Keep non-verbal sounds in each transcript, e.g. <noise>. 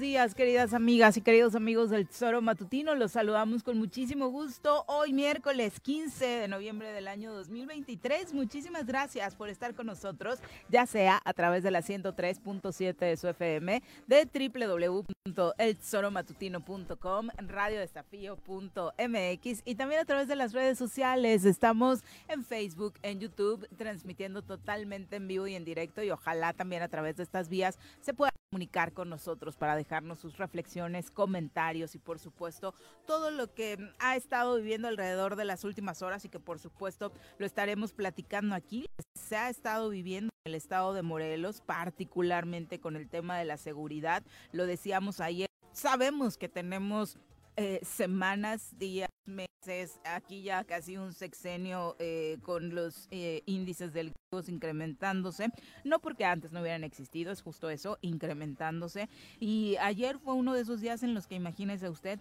días, queridas amigas y queridos amigos del Tesoro Matutino. Los saludamos con muchísimo gusto hoy miércoles 15 de noviembre del año 2023. Muchísimas gracias por estar con nosotros, ya sea a través de la 103.7 de su FM, de www.eltesoromatutino.com, radiodesafío.mx y también a través de las redes sociales. Estamos en Facebook, en YouTube, transmitiendo totalmente en vivo y en directo y ojalá también a través de estas vías se pueda comunicar con nosotros para dejarnos sus reflexiones, comentarios y por supuesto todo lo que ha estado viviendo alrededor de las últimas horas y que por supuesto lo estaremos platicando aquí. Se ha estado viviendo en el estado de Morelos, particularmente con el tema de la seguridad. Lo decíamos ayer, sabemos que tenemos eh, semanas, días, meses, aquí ya casi un sexenio eh, con los eh, índices delictivos incrementándose, no porque antes no hubieran existido, es justo eso, incrementándose. Y ayer fue uno de esos días en los que imagínese usted,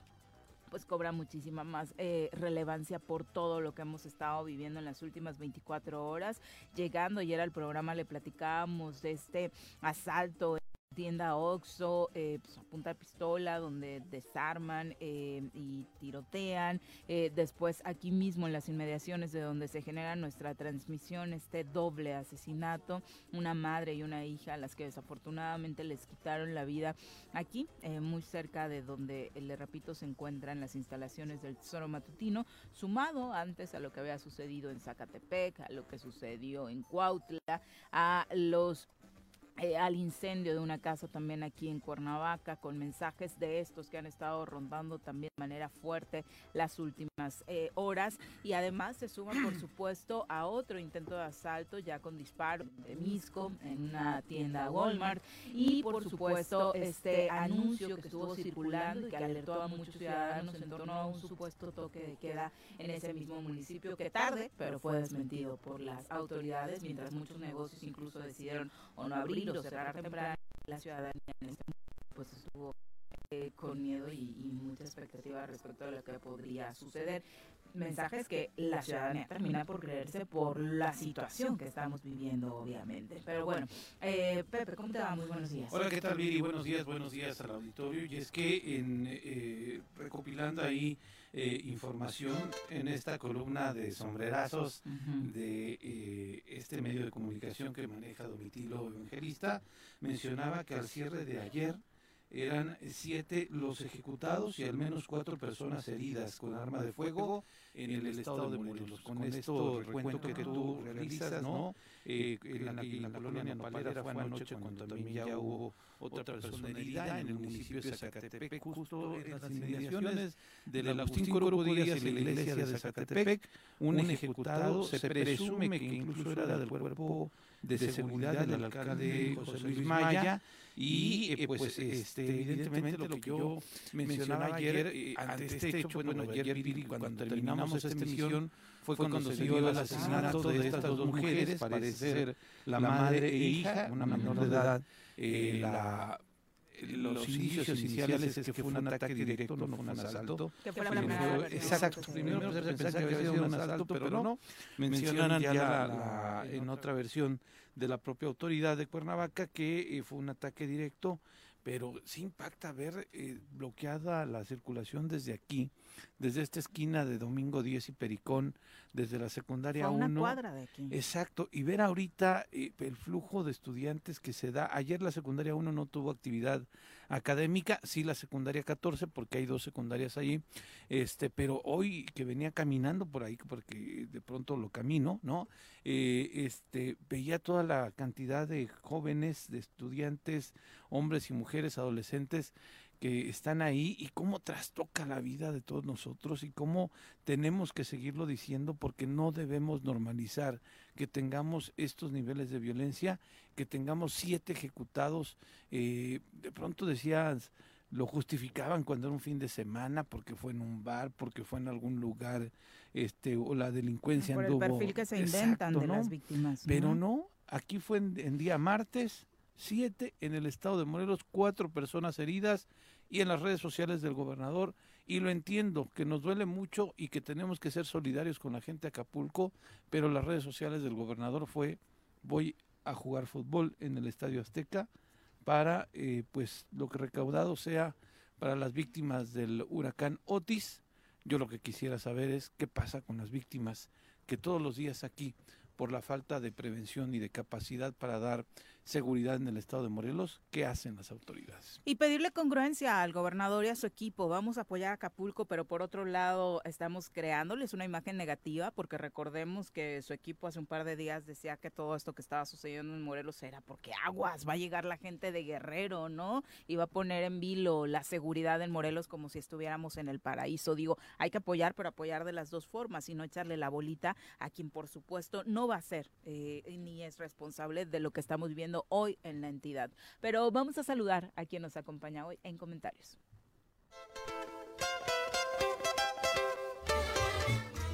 pues cobra muchísima más eh, relevancia por todo lo que hemos estado viviendo en las últimas 24 horas. Llegando ayer al programa le platicábamos de este asalto tienda Oxxo, eh, pues, a punta pistola, donde desarman eh, y tirotean. Eh, después aquí mismo en las inmediaciones de donde se genera nuestra transmisión, este doble asesinato, una madre y una hija a las que desafortunadamente les quitaron la vida aquí, eh, muy cerca de donde, le repito, se encuentran las instalaciones del Tesoro Matutino, sumado antes a lo que había sucedido en Zacatepec, a lo que sucedió en Cuautla, a los eh, al incendio de una casa también aquí en Cuernavaca, con mensajes de estos que han estado rondando también de manera fuerte las últimas eh, horas. Y además se suma, por <clears throat> supuesto, a otro intento de asalto ya con disparo de Misco en una tienda Walmart. Y, por supuesto, este anuncio que estuvo circulando y que alertó a muchos ciudadanos en torno a un supuesto toque de queda en ese mismo municipio, que tarde, pero fue desmentido por las autoridades, mientras muchos negocios incluso decidieron o no abrir o cerrar temprano, la ciudadanía en este momento pues estuvo eh, con miedo y, y, mucha expectativa respecto a lo que podría suceder. Mensajes que la ciudadanía termina por creerse por la situación que estamos viviendo, obviamente. Pero bueno, eh, Pepe, ¿cómo te va? Muy buenos días. Hola, ¿qué tal, Viri? Buenos días, buenos días al auditorio. Y es que en eh, recopilando ahí eh, información en esta columna de sombrerazos uh -huh. de eh, este medio de comunicación que maneja Domitilo Evangelista, mencionaba que al cierre de ayer eran siete los ejecutados y al menos cuatro personas heridas con arma de fuego en el estado de Morelos. Con esto recuento que tú realizas, ¿no? Eh, en, la, en la colonia Nopalera fue anoche cuando también ya hubo otra persona herida en el municipio de Zacatepec, justo en las inmediaciones de la Agustín Corvo Díaz y la iglesia de Zacatepec. Un ejecutado se presume que incluso era del cuerpo de seguridad del alcalde José Luis Maya y eh, pues, pues este, evidentemente lo que yo mencionaba ayer eh, ante este hecho, bueno, ayer cuando terminamos esta emisión fue cuando se dio el asesinato de estas dos mujeres, parece ser la madre e hija, una menor de edad, eh, la los indicios iniciales es que fue un ataque directo, no fue un asalto. Que fue la primera Exacto, primero se pensaba que había sido un asalto, pero no. Mencionan ya la, en otra versión de la propia autoridad de Cuernavaca que eh, fue un ataque directo, pero sí impacta ver eh, bloqueada la circulación desde aquí, desde esta esquina de Domingo 10 y Pericón, desde la secundaria 1. una cuadra de aquí. Exacto, y ver ahorita eh, el flujo de estudiantes que se da. Ayer la secundaria 1 no tuvo actividad académica, sí la secundaria 14, porque hay dos secundarias ahí, este, pero hoy que venía caminando por ahí, porque de pronto lo camino, ¿no? Eh, este, veía toda la cantidad de jóvenes, de estudiantes, hombres y mujeres, adolescentes, que están ahí y cómo trastoca la vida de todos nosotros y cómo tenemos que seguirlo diciendo porque no debemos normalizar que tengamos estos niveles de violencia, que tengamos siete ejecutados. Eh, de pronto decías, lo justificaban cuando era un fin de semana porque fue en un bar, porque fue en algún lugar, este, o la delincuencia Por anduvo. el perfil que se inventan Exacto, de ¿no? las víctimas. Pero no, aquí fue en, en día martes, siete en el estado de Morelos, cuatro personas heridas y en las redes sociales del gobernador. Y lo entiendo, que nos duele mucho y que tenemos que ser solidarios con la gente de Acapulco, pero las redes sociales del gobernador fue, voy a jugar fútbol en el Estadio Azteca para, eh, pues, lo que recaudado sea para las víctimas del huracán Otis. Yo lo que quisiera saber es qué pasa con las víctimas que todos los días aquí, por la falta de prevención y de capacidad para dar seguridad en el estado de Morelos, ¿qué hacen las autoridades? Y pedirle congruencia al gobernador y a su equipo. Vamos a apoyar a Acapulco, pero por otro lado estamos creándoles una imagen negativa porque recordemos que su equipo hace un par de días decía que todo esto que estaba sucediendo en Morelos era porque aguas, va a llegar la gente de Guerrero, ¿no? Y va a poner en vilo la seguridad en Morelos como si estuviéramos en el paraíso. Digo, hay que apoyar, pero apoyar de las dos formas y no echarle la bolita a quien por supuesto no va a ser eh, ni es responsable de lo que estamos viviendo hoy en la entidad. Pero vamos a saludar a quien nos acompaña hoy en comentarios.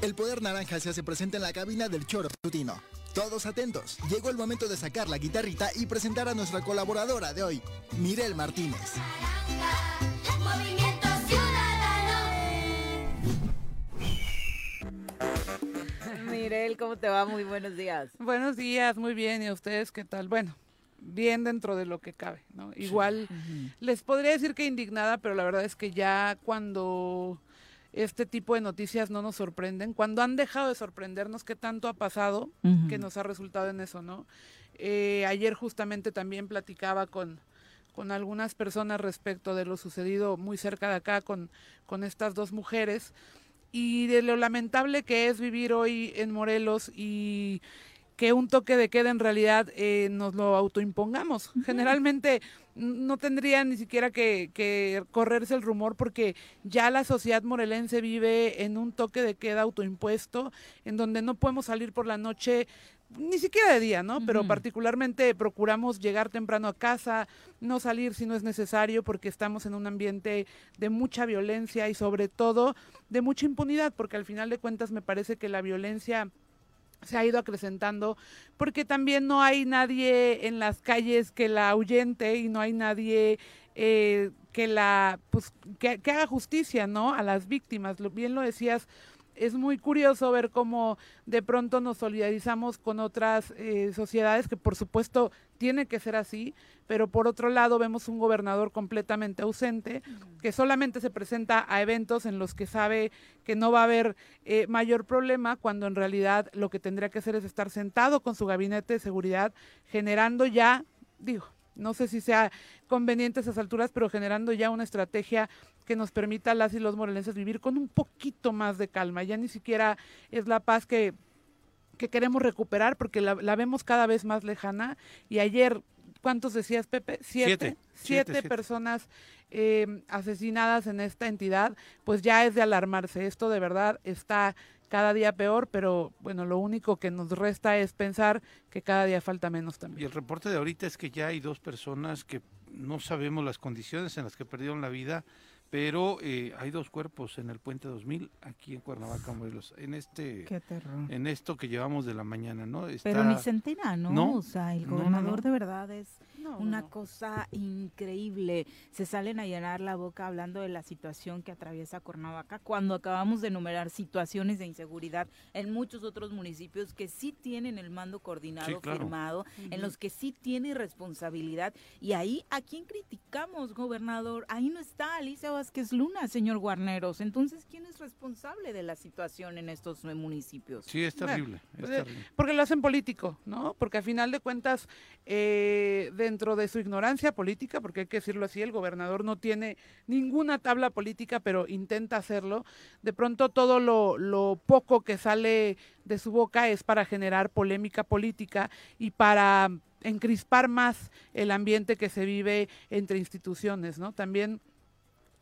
El poder naranja se hace presente en la cabina del choro matutino. Todos atentos, llegó el momento de sacar la guitarrita y presentar a nuestra colaboradora de hoy, Mirel Martínez. Mirel, ¿cómo te va? Muy buenos días. Buenos días, muy bien. ¿Y a ustedes qué tal? Bueno, bien dentro de lo que cabe, ¿no? Igual les podría decir que indignada, pero la verdad es que ya cuando este tipo de noticias no nos sorprenden, cuando han dejado de sorprendernos qué tanto ha pasado, que nos ha resultado en eso, ¿no? Eh, ayer justamente también platicaba con, con algunas personas respecto de lo sucedido muy cerca de acá con, con estas dos mujeres y de lo lamentable que es vivir hoy en Morelos y que un toque de queda en realidad eh, nos lo autoimpongamos. Generalmente no tendría ni siquiera que, que correrse el rumor porque ya la sociedad morelense vive en un toque de queda autoimpuesto, en donde no podemos salir por la noche, ni siquiera de día, ¿no? Pero particularmente procuramos llegar temprano a casa, no salir si no es necesario porque estamos en un ambiente de mucha violencia y sobre todo de mucha impunidad, porque al final de cuentas me parece que la violencia se ha ido acrecentando porque también no hay nadie en las calles que la ahuyente y no hay nadie eh, que la pues que, que haga justicia no a las víctimas. Bien lo decías es muy curioso ver cómo de pronto nos solidarizamos con otras eh, sociedades que por supuesto tiene que ser así, pero por otro lado vemos un gobernador completamente ausente que solamente se presenta a eventos en los que sabe que no va a haber eh, mayor problema cuando en realidad lo que tendría que hacer es estar sentado con su gabinete de seguridad generando ya, digo, no sé si sea conveniente a esas alturas, pero generando ya una estrategia que nos permita a las y los morelenses vivir con un poquito más de calma. Ya ni siquiera es la paz que, que queremos recuperar porque la, la vemos cada vez más lejana. Y ayer, ¿cuántos decías, Pepe? Siete. Siete, Siete, siete. personas eh, asesinadas en esta entidad, pues ya es de alarmarse. Esto de verdad está cada día peor, pero bueno, lo único que nos resta es pensar que cada día falta menos Y también. el reporte de ahorita es que ya hay dos personas que no sabemos las condiciones en las que perdieron la vida, pero eh, hay dos cuerpos en el puente 2000 aquí en Cuernavaca, Morelos, en este, Qué terror. en esto que llevamos de la mañana, ¿no? Está, Pero ni se entera, ¿no? No, O sea, el no, no, gobernador no. de verdad es una no. cosa increíble. Se salen a llenar la boca hablando de la situación que atraviesa Cuernavaca cuando acabamos de enumerar situaciones de inseguridad en muchos otros municipios que sí tienen el mando coordinado Sí, claro. firmado, en los que sí tiene responsabilidad. Y ahí, ¿a quién criticamos, gobernador? Ahí no está Alicia Vázquez Luna, señor Guarneros. Entonces, ¿quién es responsable de la situación en estos municipios? Sí, es Bueno, terrible, es pues, eh, terrible. Porque lo hacen político, ¿no? Porque a final de cuentas, eh, dentro de su ignorancia política, porque hay que decirlo así, el gobernador no tiene ninguna tabla política, pero intenta hacerlo, de pronto todo lo, lo poco que sale de su boca es para generar polémica política y para encrispar más el ambiente que se vive entre instituciones, ¿no? También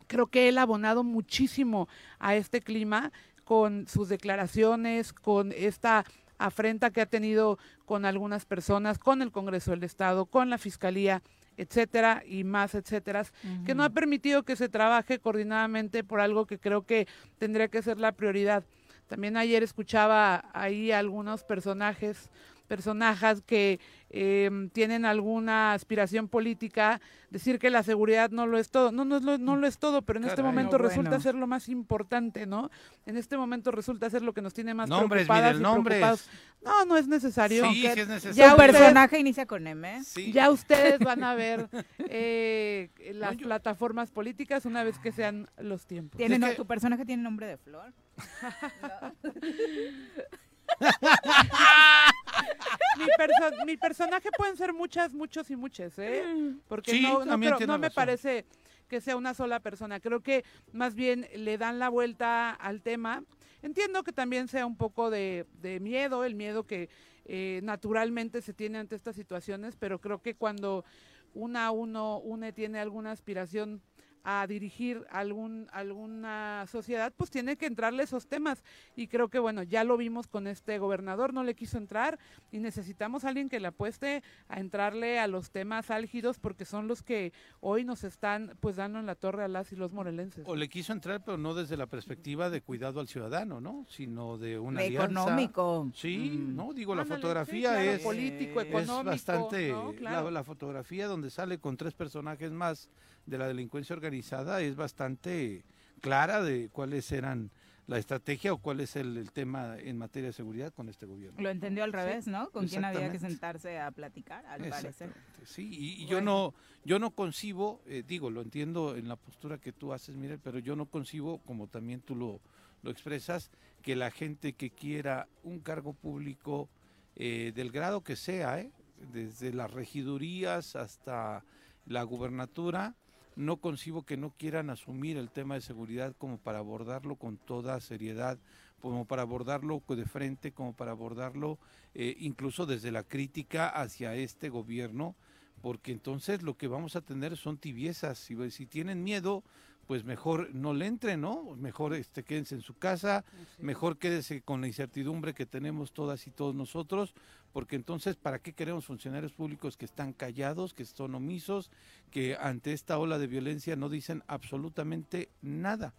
creo que él ha abonado muchísimo a este clima con sus declaraciones, con esta afrenta que ha tenido con algunas personas, con el Congreso del Estado, con la Fiscalía, etcétera, y más, etcétera, que no ha permitido que se trabaje coordinadamente por algo que creo que tendría que ser la prioridad. También ayer escuchaba ahí algunos personajes, personajes que eh, tienen alguna aspiración política, decir que la seguridad no lo es todo. No, no, es lo, no lo es todo, pero en este momento No, resulta bueno. ser lo más importante, ¿no? En este momento resulta ser lo que nos tiene más Nombres, preocupadas Miguel, y nombres. preocupados. No, no es necesario. Sí, sí es necesario. ya usted- personaje inicia con M. Sí. ya ustedes van a ver <laughs> eh, las No, yo- plataformas políticas una vez que sean los tiempos. ¿Tiene Es no- que- ¿Tu personaje tiene nombre de flor? <laughs> <laughs> <laughs> mi, perso- mi personaje pueden ser muchas, muchos y muchas, ¿eh? Porque Sí, no, no, tiene no me parece que sea una sola persona. Creo que más bien le dan la vuelta al tema. Entiendo que también sea un poco de, de miedo, el miedo que eh, naturalmente se tiene ante estas situaciones, pero creo que cuando una uno une tiene alguna aspiración a dirigir algún, alguna sociedad, pues tiene que entrarle esos temas. Y creo que, bueno, ya lo vimos con este gobernador, no le quiso entrar y necesitamos a alguien que le apueste a entrarle a los temas álgidos porque son los que hoy nos están pues dando en la torre a las y los morelenses. O le quiso entrar, pero no desde la perspectiva de cuidado al ciudadano, ¿no? Sino de una De alianza. económico. Sí, Mm. no, digo, la sí, fotografía claro, es, político, es económico, bastante, ¿no? la- Claro. la, fotografía donde sale con tres personajes más de la delincuencia organizada es bastante clara de cuáles eran la estrategia o cuál es el, el tema en materia de seguridad con este gobierno. Lo entendió al revés, ¿no? Con quién había que sentarse a platicar, al parecer. Sí, y, y yo no, yo no concibo, eh, digo, lo entiendo en la postura que tú haces, Miguel, pero yo no concibo, como también tú lo, lo expresas, que la gente que quiera un cargo público eh, del grado que sea, ¿eh? desde las regidurías hasta la gubernatura, no concibo que no quieran asumir el tema de seguridad como para abordarlo con toda seriedad, como para abordarlo de frente, como para abordarlo eh, incluso desde la crítica hacia este gobierno, porque entonces lo que vamos a tener son tibiezas. Si, si tienen miedo, pues mejor no le entren, ¿no? Mejor este, quédense en su casa, mejor quédese con la incertidumbre que tenemos todas y todos nosotros, porque entonces, ¿para qué queremos funcionarios públicos que están callados, que son omisos, que ante esta ola de violencia no dicen absolutamente nada?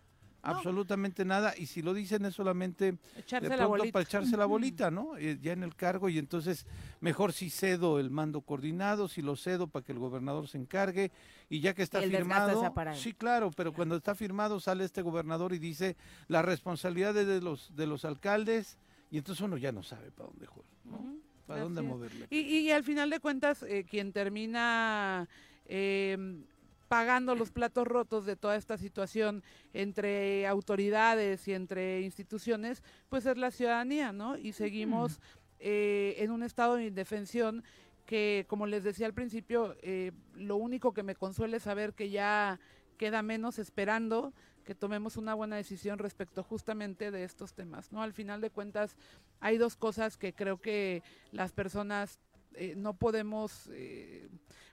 Absolutamente nada, y si lo dicen es solamente Echarse de pronto para echarse la bolita, ¿no? Eh, ya en el cargo y entonces mejor si cedo el mando coordinado, si lo cedo para que el gobernador se encargue y ya que está el firmado, sí claro, pero cuando está firmado sale este gobernador y dice la responsabilidad es de los de los alcaldes y entonces uno ya no sabe para dónde jugar, ¿no? Para así dónde moverle. Y, y al final de cuentas, eh, quien termina eh, pagando los platos rotos de toda esta situación entre autoridades y entre instituciones, pues es la ciudadanía, ¿no? Y seguimos eh, en un estado de indefensión que, como les decía al principio, eh, lo único que me consuela es saber que ya queda menos esperando que tomemos una buena decisión respecto justamente de estos temas, ¿no? Al final de cuentas, hay dos cosas que creo que las personas eh, no podemos, eh,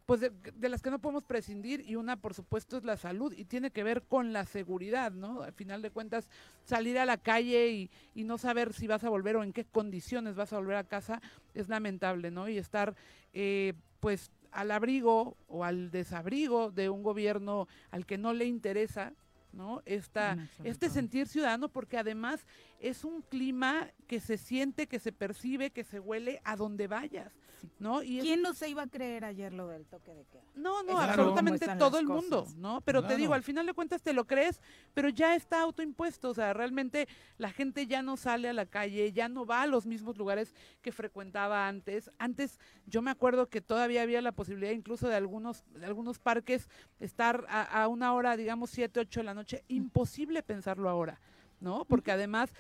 pues de, las que no podemos prescindir y una por supuesto es la salud y tiene que ver con la seguridad, ¿no? Al final de cuentas, salir a la calle y, y no saber si vas a volver o en qué condiciones vas a volver a casa es lamentable, ¿no? Y estar, eh, pues, al abrigo o al desabrigo de un gobierno al que no le interesa ¿no? Esta, este sentir ciudadano, porque además es un clima que se siente, que se percibe, que se huele a donde vayas, ¿no? Y ¿Quién no se iba a creer ayer lo del toque de queda? No, no, absolutamente todo el mundo, ¿no? Pero te digo, al final de cuentas te lo crees, pero ya está autoimpuesto, o sea, realmente la gente ya no sale a la calle, ya no va a los mismos lugares que frecuentaba antes. Antes yo me acuerdo que todavía había la posibilidad incluso de algunos, de algunos parques estar a, a una hora, digamos, siete, ocho de la noche, imposible pensarlo ahora. ¿No? Porque además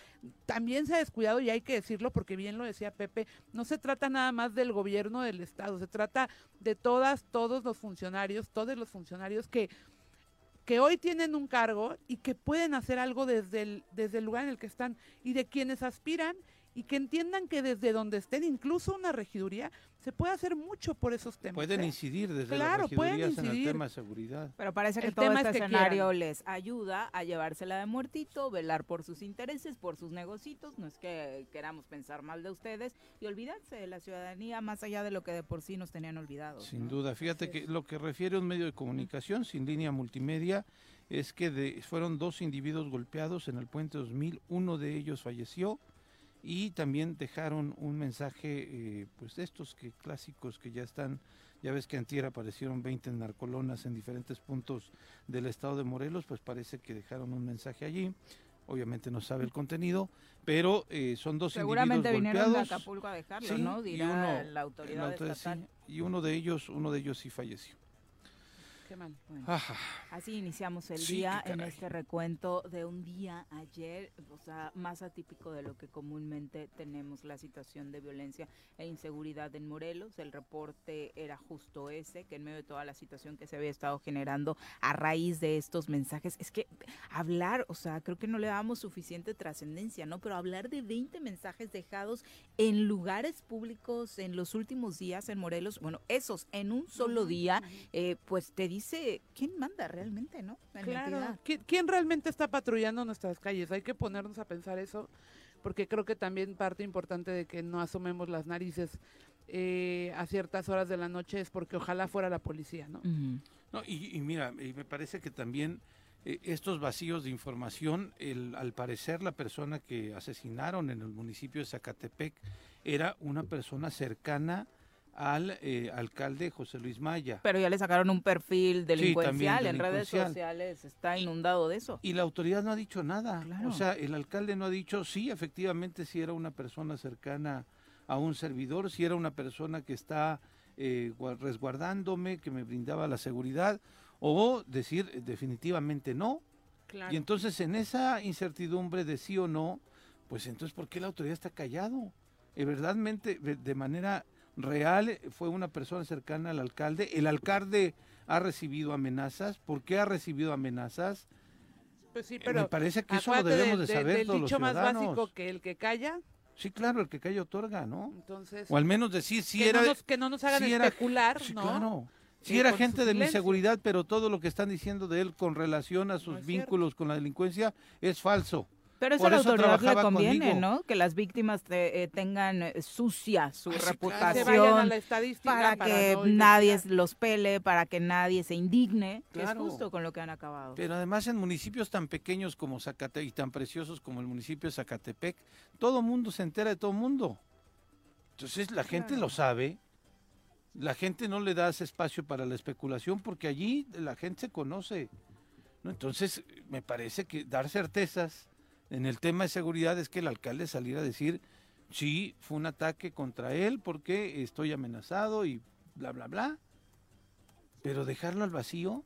también se ha descuidado y hay que decirlo porque bien lo decía Pepe, no se trata nada más del gobierno del Estado, se trata de todas, todos los funcionarios, todos los funcionarios que que hoy tienen un cargo y que pueden hacer algo desde el, desde el lugar en el que están y de quienes aspiran y que entiendan que desde donde estén, incluso una regiduría, se puede hacer mucho por esos temas. Pueden ¿eh? incidir desde las regidurías en el tema de seguridad. Pero parece que todo este escenario les ayuda a llevársela de muertito, velar por sus intereses, por sus negocios. No es que queramos pensar mal de ustedes y olvidarse de la ciudadanía más allá de lo que de por sí nos tenían olvidados. Sin duda. Fíjate que lo que refiere a un medio de comunicación sin línea multimedia es que fueron dos individuos golpeados en el puente 2000. Uno de ellos falleció y también dejaron un mensaje, eh, pues de estos que clásicos que ya están, ya ves que antier aparecieron 20 narcolonas en diferentes puntos del estado de Morelos, pues parece que dejaron un mensaje allí. Obviamente no sabe el contenido, pero eh, son dos Seguramente individuos vinieron de Acapulco a dejarlo, ¿no? Dirá y uno, la autoridad, estatal. y uno de ellos, uno de ellos sí falleció. Así iniciamos el día en este recuento de un día ayer, o sea, más atípico de lo que comúnmente tenemos la situación de violencia e inseguridad en Morelos. El reporte era justo ese, que en medio de toda la situación que se había estado generando a raíz de estos mensajes, es que hablar, o sea, creo que no le damos suficiente trascendencia, ¿no? Pero hablar de 20 mensajes dejados en lugares públicos en los últimos días en Morelos, bueno, esos en un solo día, eh, pues te dice dice quién manda realmente, ¿no? claro. ¿Quién, realmente está patrullando nuestras calles? Hay que ponernos a pensar eso, porque creo que también parte importante de que no asomemos las narices eh, a ciertas horas de la noche es porque ojalá fuera la policía, ¿no? No, y, mira, y me parece que también eh, estos vacíos de información, el, al parecer la persona que asesinaron en el municipio de Zacatepec era una persona cercana al eh, alcalde José Luis Maya. Pero ya le sacaron un perfil delincuencial, en redes sociales está inundado de eso. Y la autoridad no ha dicho nada. O sea, el alcalde no ha dicho, sí, efectivamente, si era una persona cercana a un servidor, si era una persona que está eh, resguardándome, que me brindaba la seguridad, o decir eh, definitivamente no. Y entonces en esa incertidumbre de sí o no, pues entonces, ¿por qué la autoridad está callado? Eh, verdaderamente, de manera real, fue una persona cercana al alcalde. El alcalde ha recibido amenazas. ¿Por qué ha recibido amenazas? Pues sí, pero Me parece que eso lo debemos de, saber del dicho más básico que el que calla. Sí, claro, el que calla otorga, ¿no? Entonces, o al menos decir si era que no nos hagan especular, sí, ¿no? Claro. Si era gente de mi seguridad, pero todo lo que están diciendo de él con relación a sus vínculos con la delincuencia es falso. Pero eso a la autoridad le conviene, ¿no? Que las víctimas eh, tengan eh, sucia su reputación para, que nadie los pele, para que nadie se indigne, que es justo con lo que han acabado. Pero además en municipios tan pequeños como Zacatepec y tan preciosos como el municipio de Zacatepec, todo mundo se entera de todo mundo. Entonces la gente lo sabe, la gente no le da ese espacio para la especulación porque allí la gente se conoce. ¿no? Entonces me parece que dar certezas en el tema de seguridad es que el alcalde saliera a decir, sí, fue un ataque contra él porque estoy amenazado y bla, bla, bla. Pero dejarlo al vacío.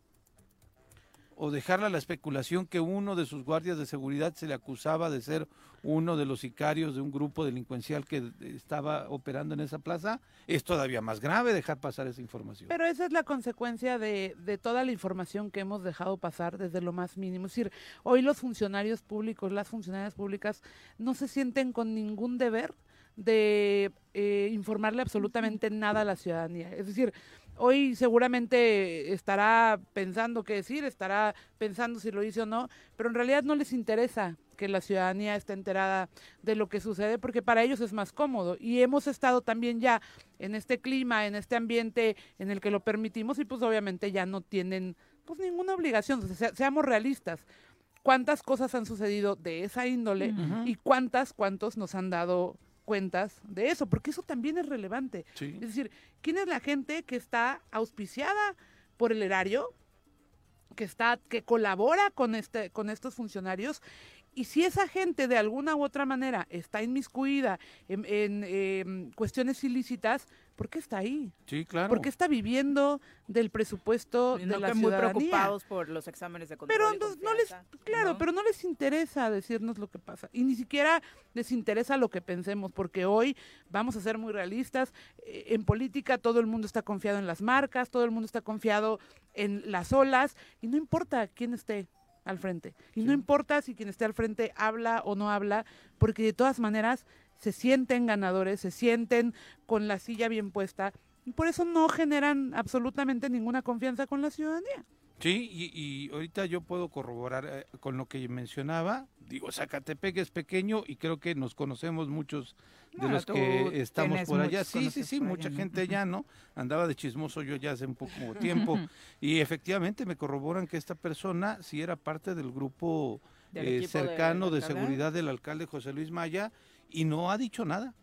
O dejarla a la especulación que uno de sus guardias de seguridad se le acusaba de ser uno de los sicarios de un grupo delincuencial que estaba operando en esa plaza, es todavía más grave dejar pasar esa información. Pero esa es la consecuencia de, de toda la información que hemos dejado pasar desde lo más mínimo. Es decir, hoy los funcionarios públicos, las funcionarias públicas, no se sienten con ningún deber de eh, informarle absolutamente nada a la ciudadanía. Es decir, hoy seguramente estará pensando qué decir, estará pensando si lo dice o no, pero en realidad no les interesa que la ciudadanía esté enterada de lo que sucede porque para ellos es más cómodo y hemos estado también ya en este clima, en este ambiente en el que lo permitimos y pues obviamente ya no tienen pues ninguna obligación, seamos realistas. ¿Cuántas cosas han sucedido de esa índole y cuántas, cuántos nos han dado cuentas de eso, porque eso también es relevante. Es decir, ¿quién es la gente que está auspiciada por el erario, que está, que colabora con este, con estos funcionarios? Y si esa gente de alguna u otra manera está inmiscuida en, en em, cuestiones ilícitas, ¿por qué está ahí? Sí, claro. ¿Por qué está viviendo del presupuesto de la muy preocupados por los exámenes de control. Pero no, les, claro, pero no les interesa decirnos lo que pasa y ni siquiera les interesa lo que pensemos, porque hoy vamos a ser muy realistas. Eh, en política todo el mundo está confiado en las marcas, todo el mundo está confiado en las olas y no importa quién esté al frente. Y no importa si quien esté al frente habla o no habla, porque de todas maneras se sienten ganadores, se sienten con la silla bien puesta y por eso no generan absolutamente ninguna confianza con la ciudadanía. Sí, y, ahorita yo puedo corroborar eh, con lo que mencionaba. Digo, Zacatepec es pequeño y creo que nos conocemos muchos de los que estamos por allá. Sí, sí, sí, mucha gente ya, ¿no? Andaba de chismoso yo ya hace un poco <laughs> tiempo. y efectivamente me corroboran que esta persona sí era parte del grupo eh, cercano de seguridad del alcalde José Luis Maya y no ha dicho nada,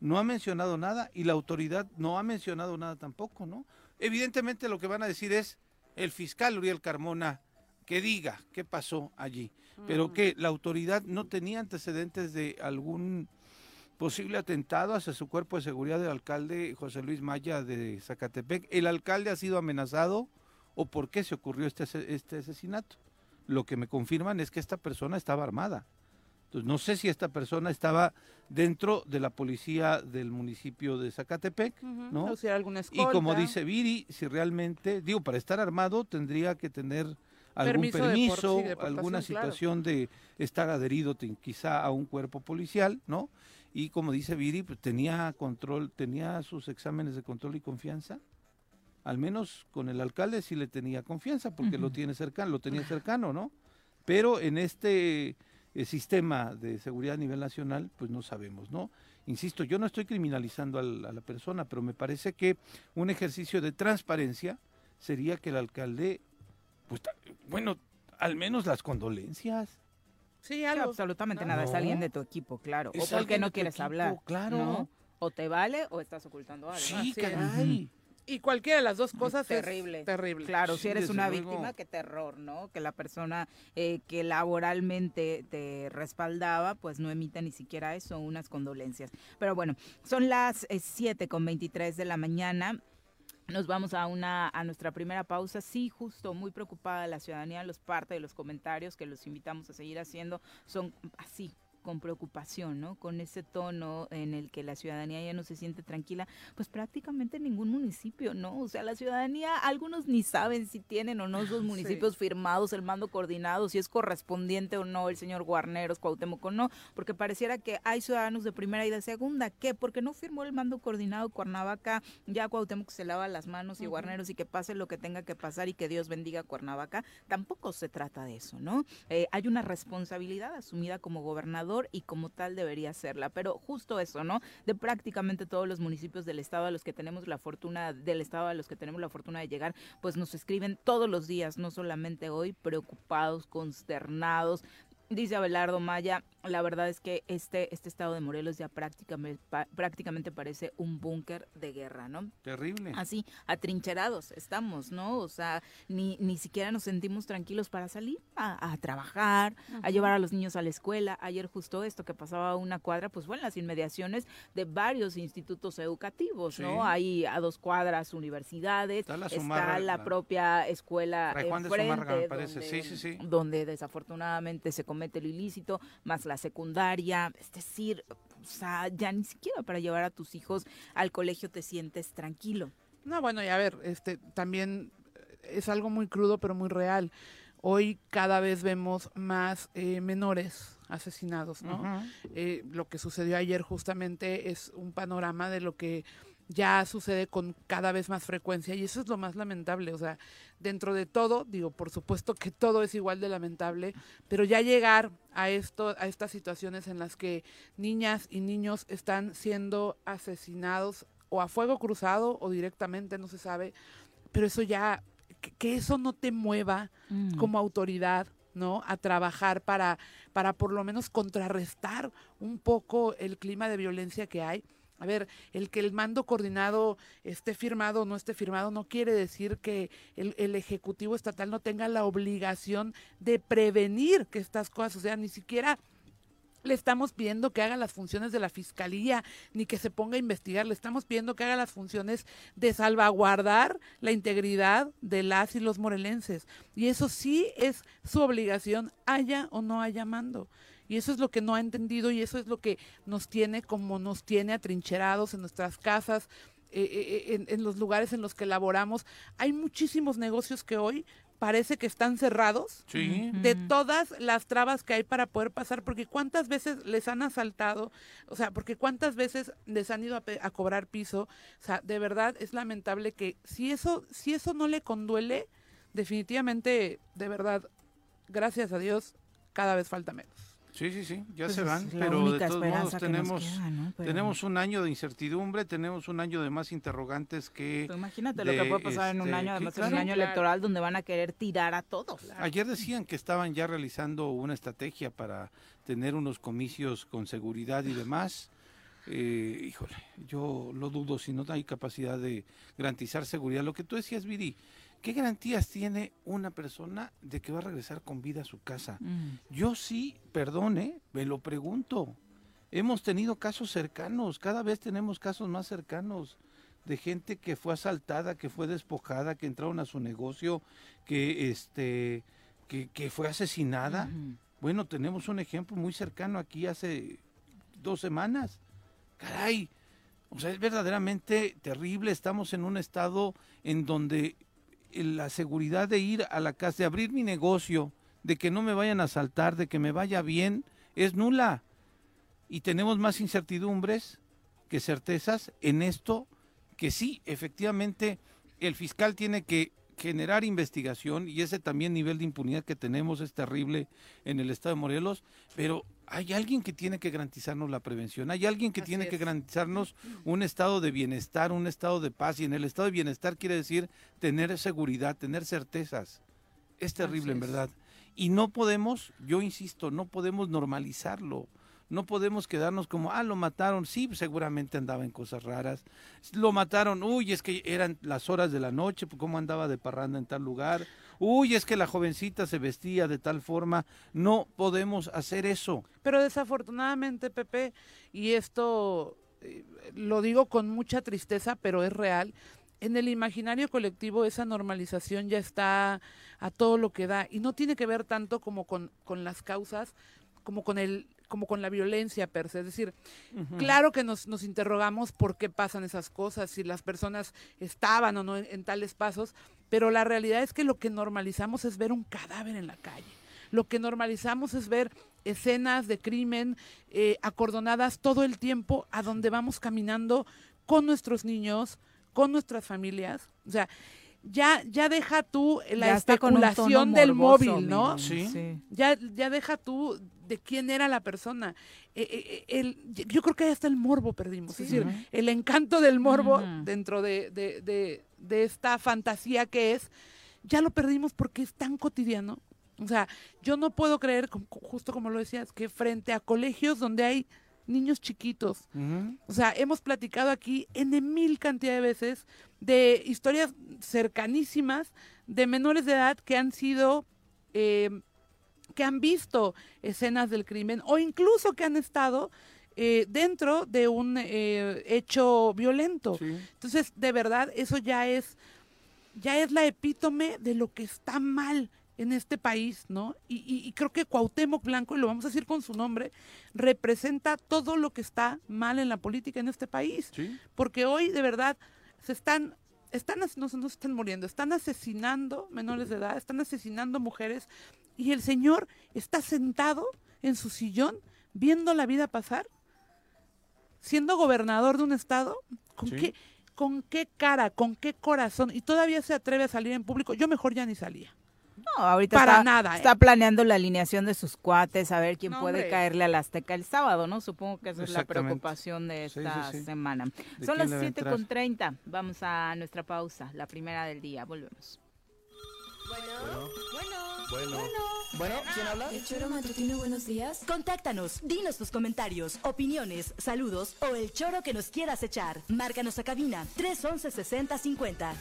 no ha mencionado nada y la autoridad no ha mencionado nada tampoco, ¿no? Evidentemente lo que van a decir es el fiscal Uriel Carmona que diga qué pasó allí, pero mm. que la autoridad no tenía antecedentes de algún posible atentado hacia su cuerpo de seguridad del alcalde José Luis Maya de Zacatepec. ¿El alcalde ha sido amenazado o por qué se ocurrió este, este asesinato? Lo que me confirman es que esta persona estaba armada. Entonces, no sé si esta persona estaba dentro de la policía del municipio de Zacatepec, ¿no? O sea, alguna y como dice Viri, si realmente, digo, para estar armado tendría que tener algún permiso, alguna situación de estar adherido quizá a un cuerpo policial, ¿no? Y como dice Viri, pues tenía control, tenía sus exámenes de control y confianza. Al menos con el alcalde sí le tenía confianza porque lo tiene cercano, lo tenía cercano, ¿no? Pero en este el sistema de seguridad a nivel nacional, pues no sabemos, ¿no? Insisto, yo no estoy criminalizando a la persona, pero me parece que un ejercicio de transparencia sería que el alcalde, pues, bueno, al menos las condolencias. Sí, absolutamente nada, es alguien de tu equipo, claro. o porque no quieres hablar. Claro. O te vale o estás ocultando algo. Sí, caray. Y cualquiera de las dos cosas terrible. es terrible. Claro, si eres una víctima, qué terror, ¿no? Que la persona eh, que laboralmente te respaldaba, pues no emita ni siquiera eso, unas condolencias. Pero bueno, son las 7 eh, con 23 de la mañana. Nos vamos a una a nuestra primera pausa. Sí, justo, muy preocupada la ciudadanía. Los parte de los comentarios que los invitamos a seguir haciendo son así, con preocupación, ¿no? Con ese tono en el que la ciudadanía ya no se siente tranquila, pues prácticamente ningún municipio, ¿no? O sea, la ciudadanía, algunos ni saben si tienen o no <laughs> sus municipios firmados, el mando coordinado, si es correspondiente o no el señor Guarneros, Cuauhtémoc o no, porque pareciera que hay ciudadanos de primera y de segunda, ¿qué? Porque no firmó el mando coordinado Cuernavaca, ya Cuauhtémoc se lava las manos y Guarneros y que pase lo que tenga que pasar y que Dios bendiga Cuernavaca, tampoco se trata de eso, ¿no? Eh, hay una responsabilidad asumida como gobernador y como tal debería serla. Pero justo eso, ¿no? De prácticamente todos los municipios del estado a los que tenemos la fortuna, del estado a los que tenemos la fortuna de llegar, pues nos escriben todos los días, no solamente hoy, preocupados, consternados, Dice Abelardo Maya, la verdad es que este, este estado de Morelos ya prácticamente, prácticamente parece un búnker de guerra, ¿no? Terrible. Así, atrincherados estamos, ¿no? O sea, ni, ni siquiera nos sentimos tranquilos para salir a, trabajar, a llevar a los niños a la escuela. Ayer justo esto que pasaba a una cuadra, pues bueno, las inmediaciones de varios institutos educativos, ¿no? Hay a dos cuadras universidades, está la, la, propia escuela enfrente, donde, sí, sí, sí. donde desafortunadamente se comete lo ilícito, más la secundaria, es decir, o sea, ya ni siquiera para llevar a tus hijos al colegio te sientes tranquilo. No, bueno, y a ver, este también es algo muy crudo pero muy real. Hoy cada vez vemos más eh, menores asesinados, ¿no? Eh, lo que sucedió ayer justamente es un panorama de lo que ya sucede con cada vez más frecuencia y eso es lo más lamentable, o sea, dentro de todo, digo, por supuesto que todo es igual de lamentable, pero ya llegar a esto a estas situaciones en las que niñas y niños están siendo asesinados o a fuego cruzado o directamente, no se sabe, pero eso ya que, eso no te mueva mm. como autoridad, ¿no? A trabajar para, para por lo menos contrarrestar un poco el clima de violencia que hay a ver, el que el mando coordinado esté firmado o no esté firmado no quiere decir que el, Ejecutivo Estatal no tenga la obligación de prevenir que estas cosas, o sea, ni siquiera le estamos pidiendo que haga las funciones de la fiscalía ni que se ponga a investigar, le estamos pidiendo que haga las funciones de salvaguardar la integridad de las y los morelenses. Y eso sí es su obligación, haya o no haya mando. Y eso es lo que no ha entendido y eso es lo que nos tiene como nos tiene atrincherados en nuestras casas, eh, eh, eh, en, los lugares en los que laboramos. Hay muchísimos negocios que hoy parece que están cerrados de todas las trabas que hay para poder pasar, porque cuántas veces les han asaltado, o sea, porque cuántas veces les han ido a, a, cobrar piso, o sea, de verdad es lamentable que si eso, si eso no le conduele, definitivamente, de verdad, gracias a Dios, cada vez falta menos. Sí, sí, sí, ya pues se van, pero de todos modos tenemos, tenemos un año de incertidumbre, tenemos un año de más interrogantes que... Pues imagínate lo que puede pasar en un este, año, además es un año electoral donde van a querer tirar a todos. Ayer decían que estaban ya realizando una estrategia para tener unos comicios con seguridad y demás. Eh, híjole, yo lo dudo si no hay capacidad de garantizar seguridad. Lo que tú decías, Viri, ¿Qué garantías tiene una persona de que va a regresar con vida a su casa? Mm. Yo sí, perdone, me lo pregunto. Hemos tenido casos cercanos, cada vez tenemos casos más cercanos de gente que fue asaltada, que fue despojada, que entraron a su negocio, que este que, fue asesinada. Bueno, tenemos un ejemplo muy cercano aquí hace dos semanas. Caray, o sea, es verdaderamente terrible. Estamos en un estado en donde la seguridad de ir a la casa, de abrir mi negocio, de que no me vayan a asaltar, de que me vaya bien, es nula. Y tenemos más incertidumbres que certezas en esto, que sí, efectivamente, el fiscal tiene que generar investigación y ese también nivel de impunidad que tenemos es terrible en el estado de Morelos, pero hay alguien que tiene que garantizarnos la prevención, hay alguien que tiene que garantizarnos un estado de bienestar, un estado de paz, y en el estado de bienestar quiere decir tener seguridad, tener certezas. Es terrible, en verdad. Y no podemos, yo insisto, no podemos normalizarlo. No podemos quedarnos como, ah, lo mataron, sí, seguramente andaba en cosas raras. Lo mataron, uy, es que eran las horas de la noche, cómo andaba de parranda en tal lugar. Uy, es que la jovencita se vestía de tal forma. No podemos hacer eso. Pero desafortunadamente, Pepe, y esto eh, lo digo con mucha tristeza, pero es real, en el imaginario colectivo esa normalización ya está a todo lo que da y no tiene que ver tanto como con, con las causas, como con el como con la violencia per se. Es decir, claro que nos, nos, interrogamos por qué pasan esas cosas, si las personas estaban o no en, tales pasos, pero la realidad es que lo que normalizamos es ver un cadáver en la calle. Lo que normalizamos es ver escenas de crimen eh, acordonadas todo el tiempo a donde vamos caminando con nuestros niños, con nuestras familias. O sea, ya, ya deja tú la especulación del móvil, ¿no? ¿Sí? Ya, ya deja tú de quién era la persona. Eh, eh, eh, el, yo creo que ahí hasta el morbo perdimos. es decir, el encanto del morbo dentro de, de, de, esta fantasía que es, ya lo perdimos porque es tan cotidiano. O sea, yo no puedo creer, justo como lo decías, que frente a colegios donde hay niños chiquitos, o sea, hemos platicado aquí en mil cantidad de veces de historias cercanísimas de menores de edad que han sido, eh, que han visto escenas del crimen o incluso que han estado eh, dentro de un eh, hecho violento. Entonces, de verdad, eso ya es, ya es la epítome de lo que está mal en este país, ¿no? Y, creo que Cuauhtémoc Blanco, y lo vamos a decir con su nombre, representa todo lo que está mal en la política en este país. Porque hoy, de verdad, se están, están no, no se están muriendo, están asesinando menores de edad, están asesinando mujeres, y el señor está sentado en su sillón viendo la vida pasar siendo gobernador de un estado, ¿con qué con qué cara, con qué corazón y todavía se atreve a salir en público? Yo mejor ya ni salía. No, ahorita Para está, nada, ¿eh? está planeando la alineación de sus cuates, a ver quién puede caerle al Azteca el sábado, ¿no? Supongo que esa es la preocupación de esta semana. Son las 7 con 30. Vamos a nuestra pausa, la primera del día. Volvemos. Bueno, bueno, bueno. Bueno, ¿quién habla? El Choro Matutino, buenos días. Contáctanos, dinos tus comentarios, opiniones, saludos o el choro que nos quieras echar. Márcanos a cabina 311 6050.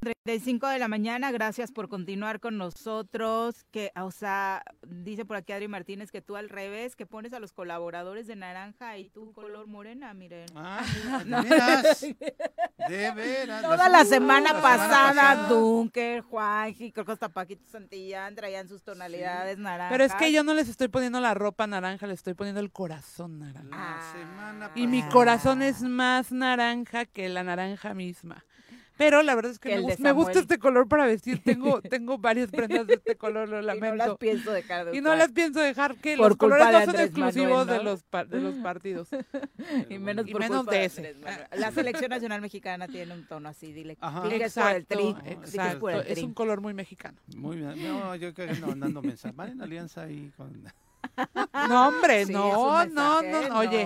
35 de la mañana, gracias por continuar con nosotros. Que, o sea, dice por aquí Adri Martínez que tú al revés, que pones a los colaboradores de naranja y tú color morena, miren. Ah, <laughs> de veras. De <laughs> veras. Toda la, semana, pasada, Dunker, Juanji, creo que hasta Paquito Santillán traían sus tonalidades naranja. Pero es que yo no les estoy poniendo la ropa naranja, les estoy poniendo el corazón naranja. Ah. y mi corazón es más naranja que la naranja misma. Pero la verdad es que, me, gusta, este color para vestir. <laughs> Tengo, tengo varias prendas de este color, lo lamento. <laughs> Y no las pienso dejar de Y no las pienso dejar, que los colores no son exclusivos de, los de los <laughs> partidos. y menos, por menos de ese. La selección nacional mexicana tiene un tono así, dile. Ajá. Exacto, exacto. Es un color muy mexicano. Muy bien. No, yo creo que no, andando mensaje. Van en alianza ahí con... No, hombre, no, no, no, oye.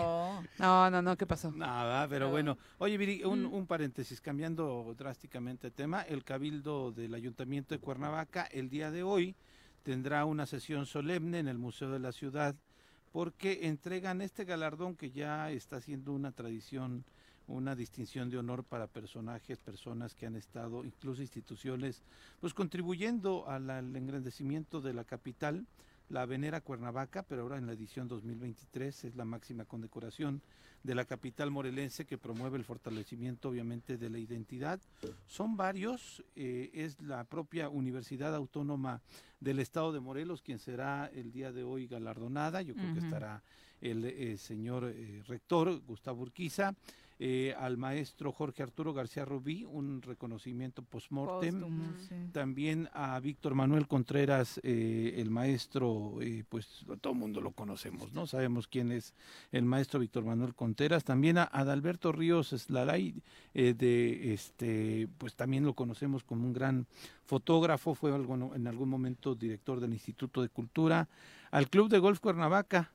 No, no, no, ¿qué pasó? Nada, pero bueno. Oye, Viri, un, un, paréntesis, cambiando drásticamente de tema, el Cabildo del Ayuntamiento de Cuernavaca el día de hoy tendrá una sesión solemne en el Museo de la Ciudad porque entregan este galardón que ya está siendo una tradición, una distinción de honor para personajes, personas que han estado, incluso instituciones, pues contribuyendo al engrandecimiento de la capital la Venera Cuernavaca, pero ahora en la edición 2023 es la máxima condecoración de la capital morelense que promueve el fortalecimiento obviamente de la identidad. Son varios, eh, es la propia Universidad Autónoma del Estado de Morelos quien será el día de hoy galardonada, yo creo que estará el eh, señor eh, rector Gustavo Urquiza, eh, al maestro Jorge Arturo García Rubí, un reconocimiento post-mortem. También a Víctor Manuel Contreras, eh, el maestro, eh, pues todo el mundo lo conocemos, ¿no? Sabemos quién es el maestro Víctor Manuel Contreras. También a Adalberto Ríos Slalay, de este, pues también lo conocemos como un gran fotógrafo, fue en algún momento director del Instituto de Cultura. Al Club de Golf Cuernavaca,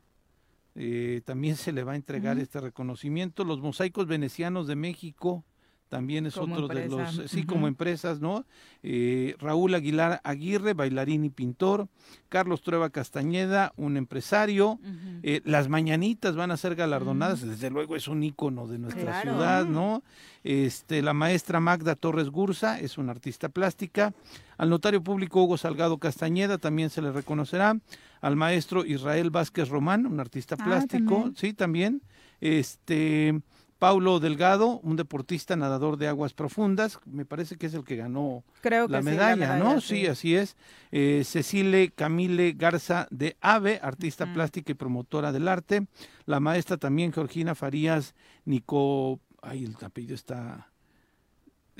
eh, también se le va a entregar este reconocimiento. Los mosaicos venecianos de México también es otro de los, sí, como empresas, ¿no? Eh, Raúl Aguilar Aguirre, bailarín y pintor, Carlos Trueba Castañeda, un empresario, eh, las mañanitas van a ser galardonadas, desde luego es un ícono de nuestra ciudad, ¿no? Este, la maestra Magda Torres Gursa es una artista plástica, al notario público Hugo Salgado Castañeda también se le reconocerá, al maestro Israel Vázquez Román, un artista ah, plástico, sí, también, este, Paulo Delgado, un deportista nadador de aguas profundas, me parece que es el que ganó la, medalla, ¿no? Sí. así es. Eh, Cecile Camille Garza de Ave, artista plástica y promotora del arte. La maestra también Georgina Farías Nico, ay, el apellido está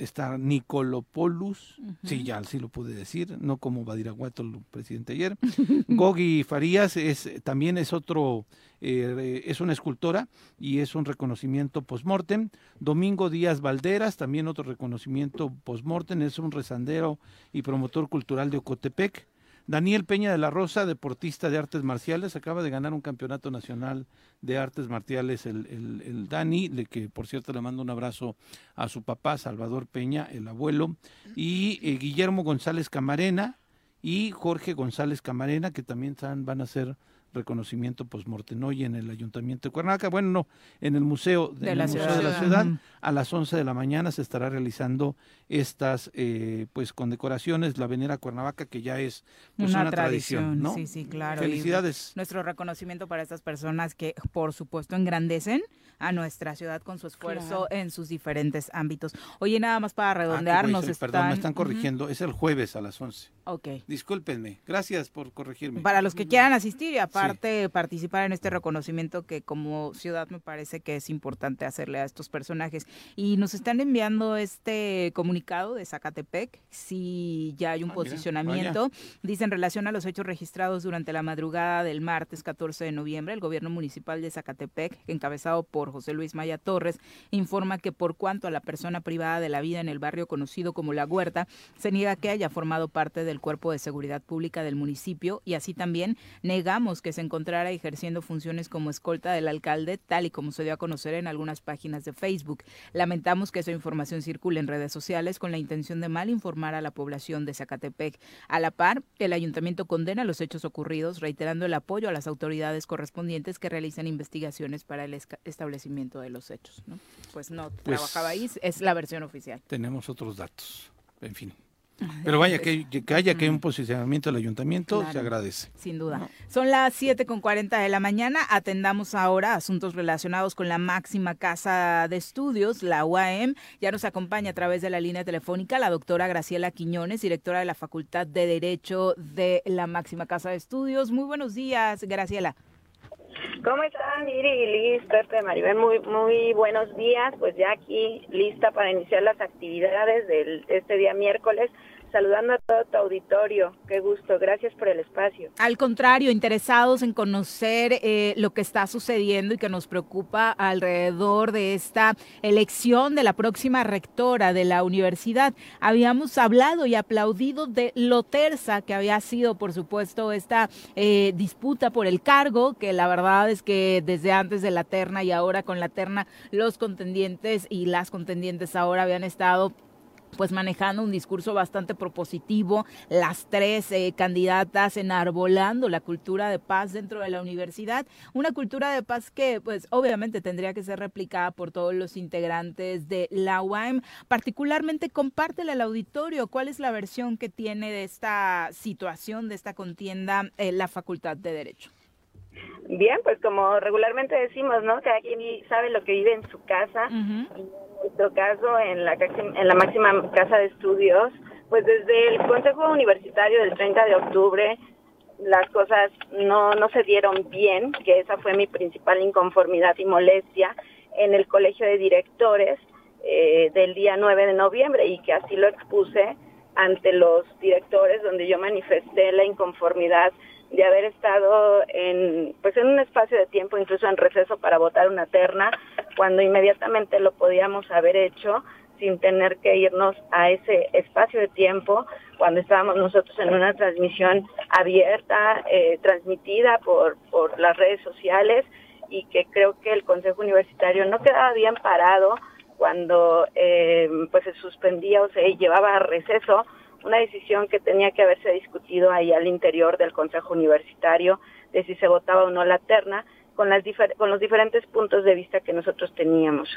está Nicolopoulos, sí, ya sí lo pude decir, no como Badiraguato, el presidente ayer. <laughs> Gogi Farías es, también es otro, eh, es una escultora y es un reconocimiento post-mortem. Domingo Díaz Valderas, también otro reconocimiento post-mortem, es un rezandero y promotor cultural de Ocotepec. Daniel Peña de la Rosa, deportista de artes marciales, acaba de ganar un campeonato nacional de artes marciales, el, el, Dani, de que por cierto le mando un abrazo a su papá, Salvador Peña, el abuelo, y eh, Guillermo González Camarena y Jorge González Camarena, que también van a ser reconocimiento postmortem hoy en el Ayuntamiento de Cuernavaca. Bueno, no, en el Museo de, la, ciudad. de la Ciudad. A las 11 de la mañana se estará realizando estas eh, pues condecoraciones, la Venera Cuernavaca, que ya es pues, una, tradición, ¿no? Sí, sí, claro. Felicidades. nuestro reconocimiento para estas personas que, por supuesto, engrandecen a nuestra ciudad con su esfuerzo en sus diferentes ámbitos. Oye, nada más para ah, redondearnos. Perdón, me están corrigiendo. Es el jueves a las 11. Ok. Discúlpenme. Gracias por corregirme. Para los que quieran asistir y aparte participar en este reconocimiento que como ciudad me parece que es importante hacerle a estos personajes. Y nos están enviando este comunicado de Zacatepec, si ya hay un ah, posicionamiento. Dice en relación a los hechos registrados durante la madrugada del martes 14 de noviembre, el gobierno municipal de Zacatepec, encabezado por José Luis Maya Torres, informa que por cuanto a la persona privada de la vida en el barrio conocido como La Huerta, se niega que haya formado parte del cuerpo de seguridad pública del municipio y así también negamos que se encontrara ejerciendo funciones como escolta del alcalde, tal y como se dio a conocer en algunas páginas de Facebook. Lamentamos que esa información circule en redes sociales con la intención de mal informar a la población de Zacatepec. A la par, el ayuntamiento condena los hechos ocurridos, reiterando el apoyo a las autoridades correspondientes que realicen investigaciones para el establecimiento de los hechos. ¿no? Pues no pues trabajaba ahí, es la versión oficial. Tenemos otros datos, en fin. Pero vaya, que, que haya que un posicionamiento del ayuntamiento, se agradece. Sin duda. Son las 7 con 40 de la mañana. Atendamos ahora asuntos relacionados con la máxima casa de estudios, la UAM. Ya nos acompaña a través de la línea telefónica la doctora Graciela Quiñones, directora de la Facultad de Derecho de la máxima casa de estudios. Muy buenos días, Graciela. ¿Cómo están, Iri y Liz, Pepe, Maribel? Muy, muy buenos días. Pues ya aquí lista para iniciar las actividades de este día miércoles saludando a todo tu auditorio. Qué gusto, gracias por el espacio. Al contrario, interesados en conocer eh, lo que está sucediendo y que nos preocupa alrededor de esta elección de la próxima rectora de la universidad. Habíamos hablado y aplaudido de lo tersa que había sido, por supuesto, esta eh, disputa por el cargo, que la verdad es que desde antes de la terna y ahora con la terna, los contendientes y las contendientes ahora habían estado pues manejando un discurso bastante propositivo, las tres eh, candidatas enarbolando la cultura de paz dentro de la universidad, una cultura de paz que pues obviamente tendría que ser replicada por todos los integrantes de la UAM, particularmente compártela al auditorio, cuál es la versión que tiene de esta situación, de esta contienda eh, la Facultad de Derecho. Bien, pues como regularmente decimos, ¿no? Cada quien sabe lo que vive en su casa nuestro caso, en la, en la máxima casa de estudios, pues desde el Consejo Universitario del 30 de octubre las cosas no, no se dieron bien, que esa fue mi principal inconformidad y molestia en el Colegio de Directores eh, del día 9 de noviembre y que así lo expuse ante los directores donde yo manifesté la inconformidad de haber estado en pues en un espacio de tiempo incluso en receso para votar una terna cuando inmediatamente lo podíamos haber hecho sin tener que irnos a ese espacio de tiempo cuando estábamos nosotros en una transmisión abierta eh, transmitida por por las redes sociales y que creo que el Consejo Universitario no quedaba bien parado cuando eh, pues se suspendía o se llevaba a receso una decisión que tenía que haberse discutido ahí al interior del Consejo Universitario de si se votaba o no la terna con, las con los diferentes puntos de vista que nosotros teníamos.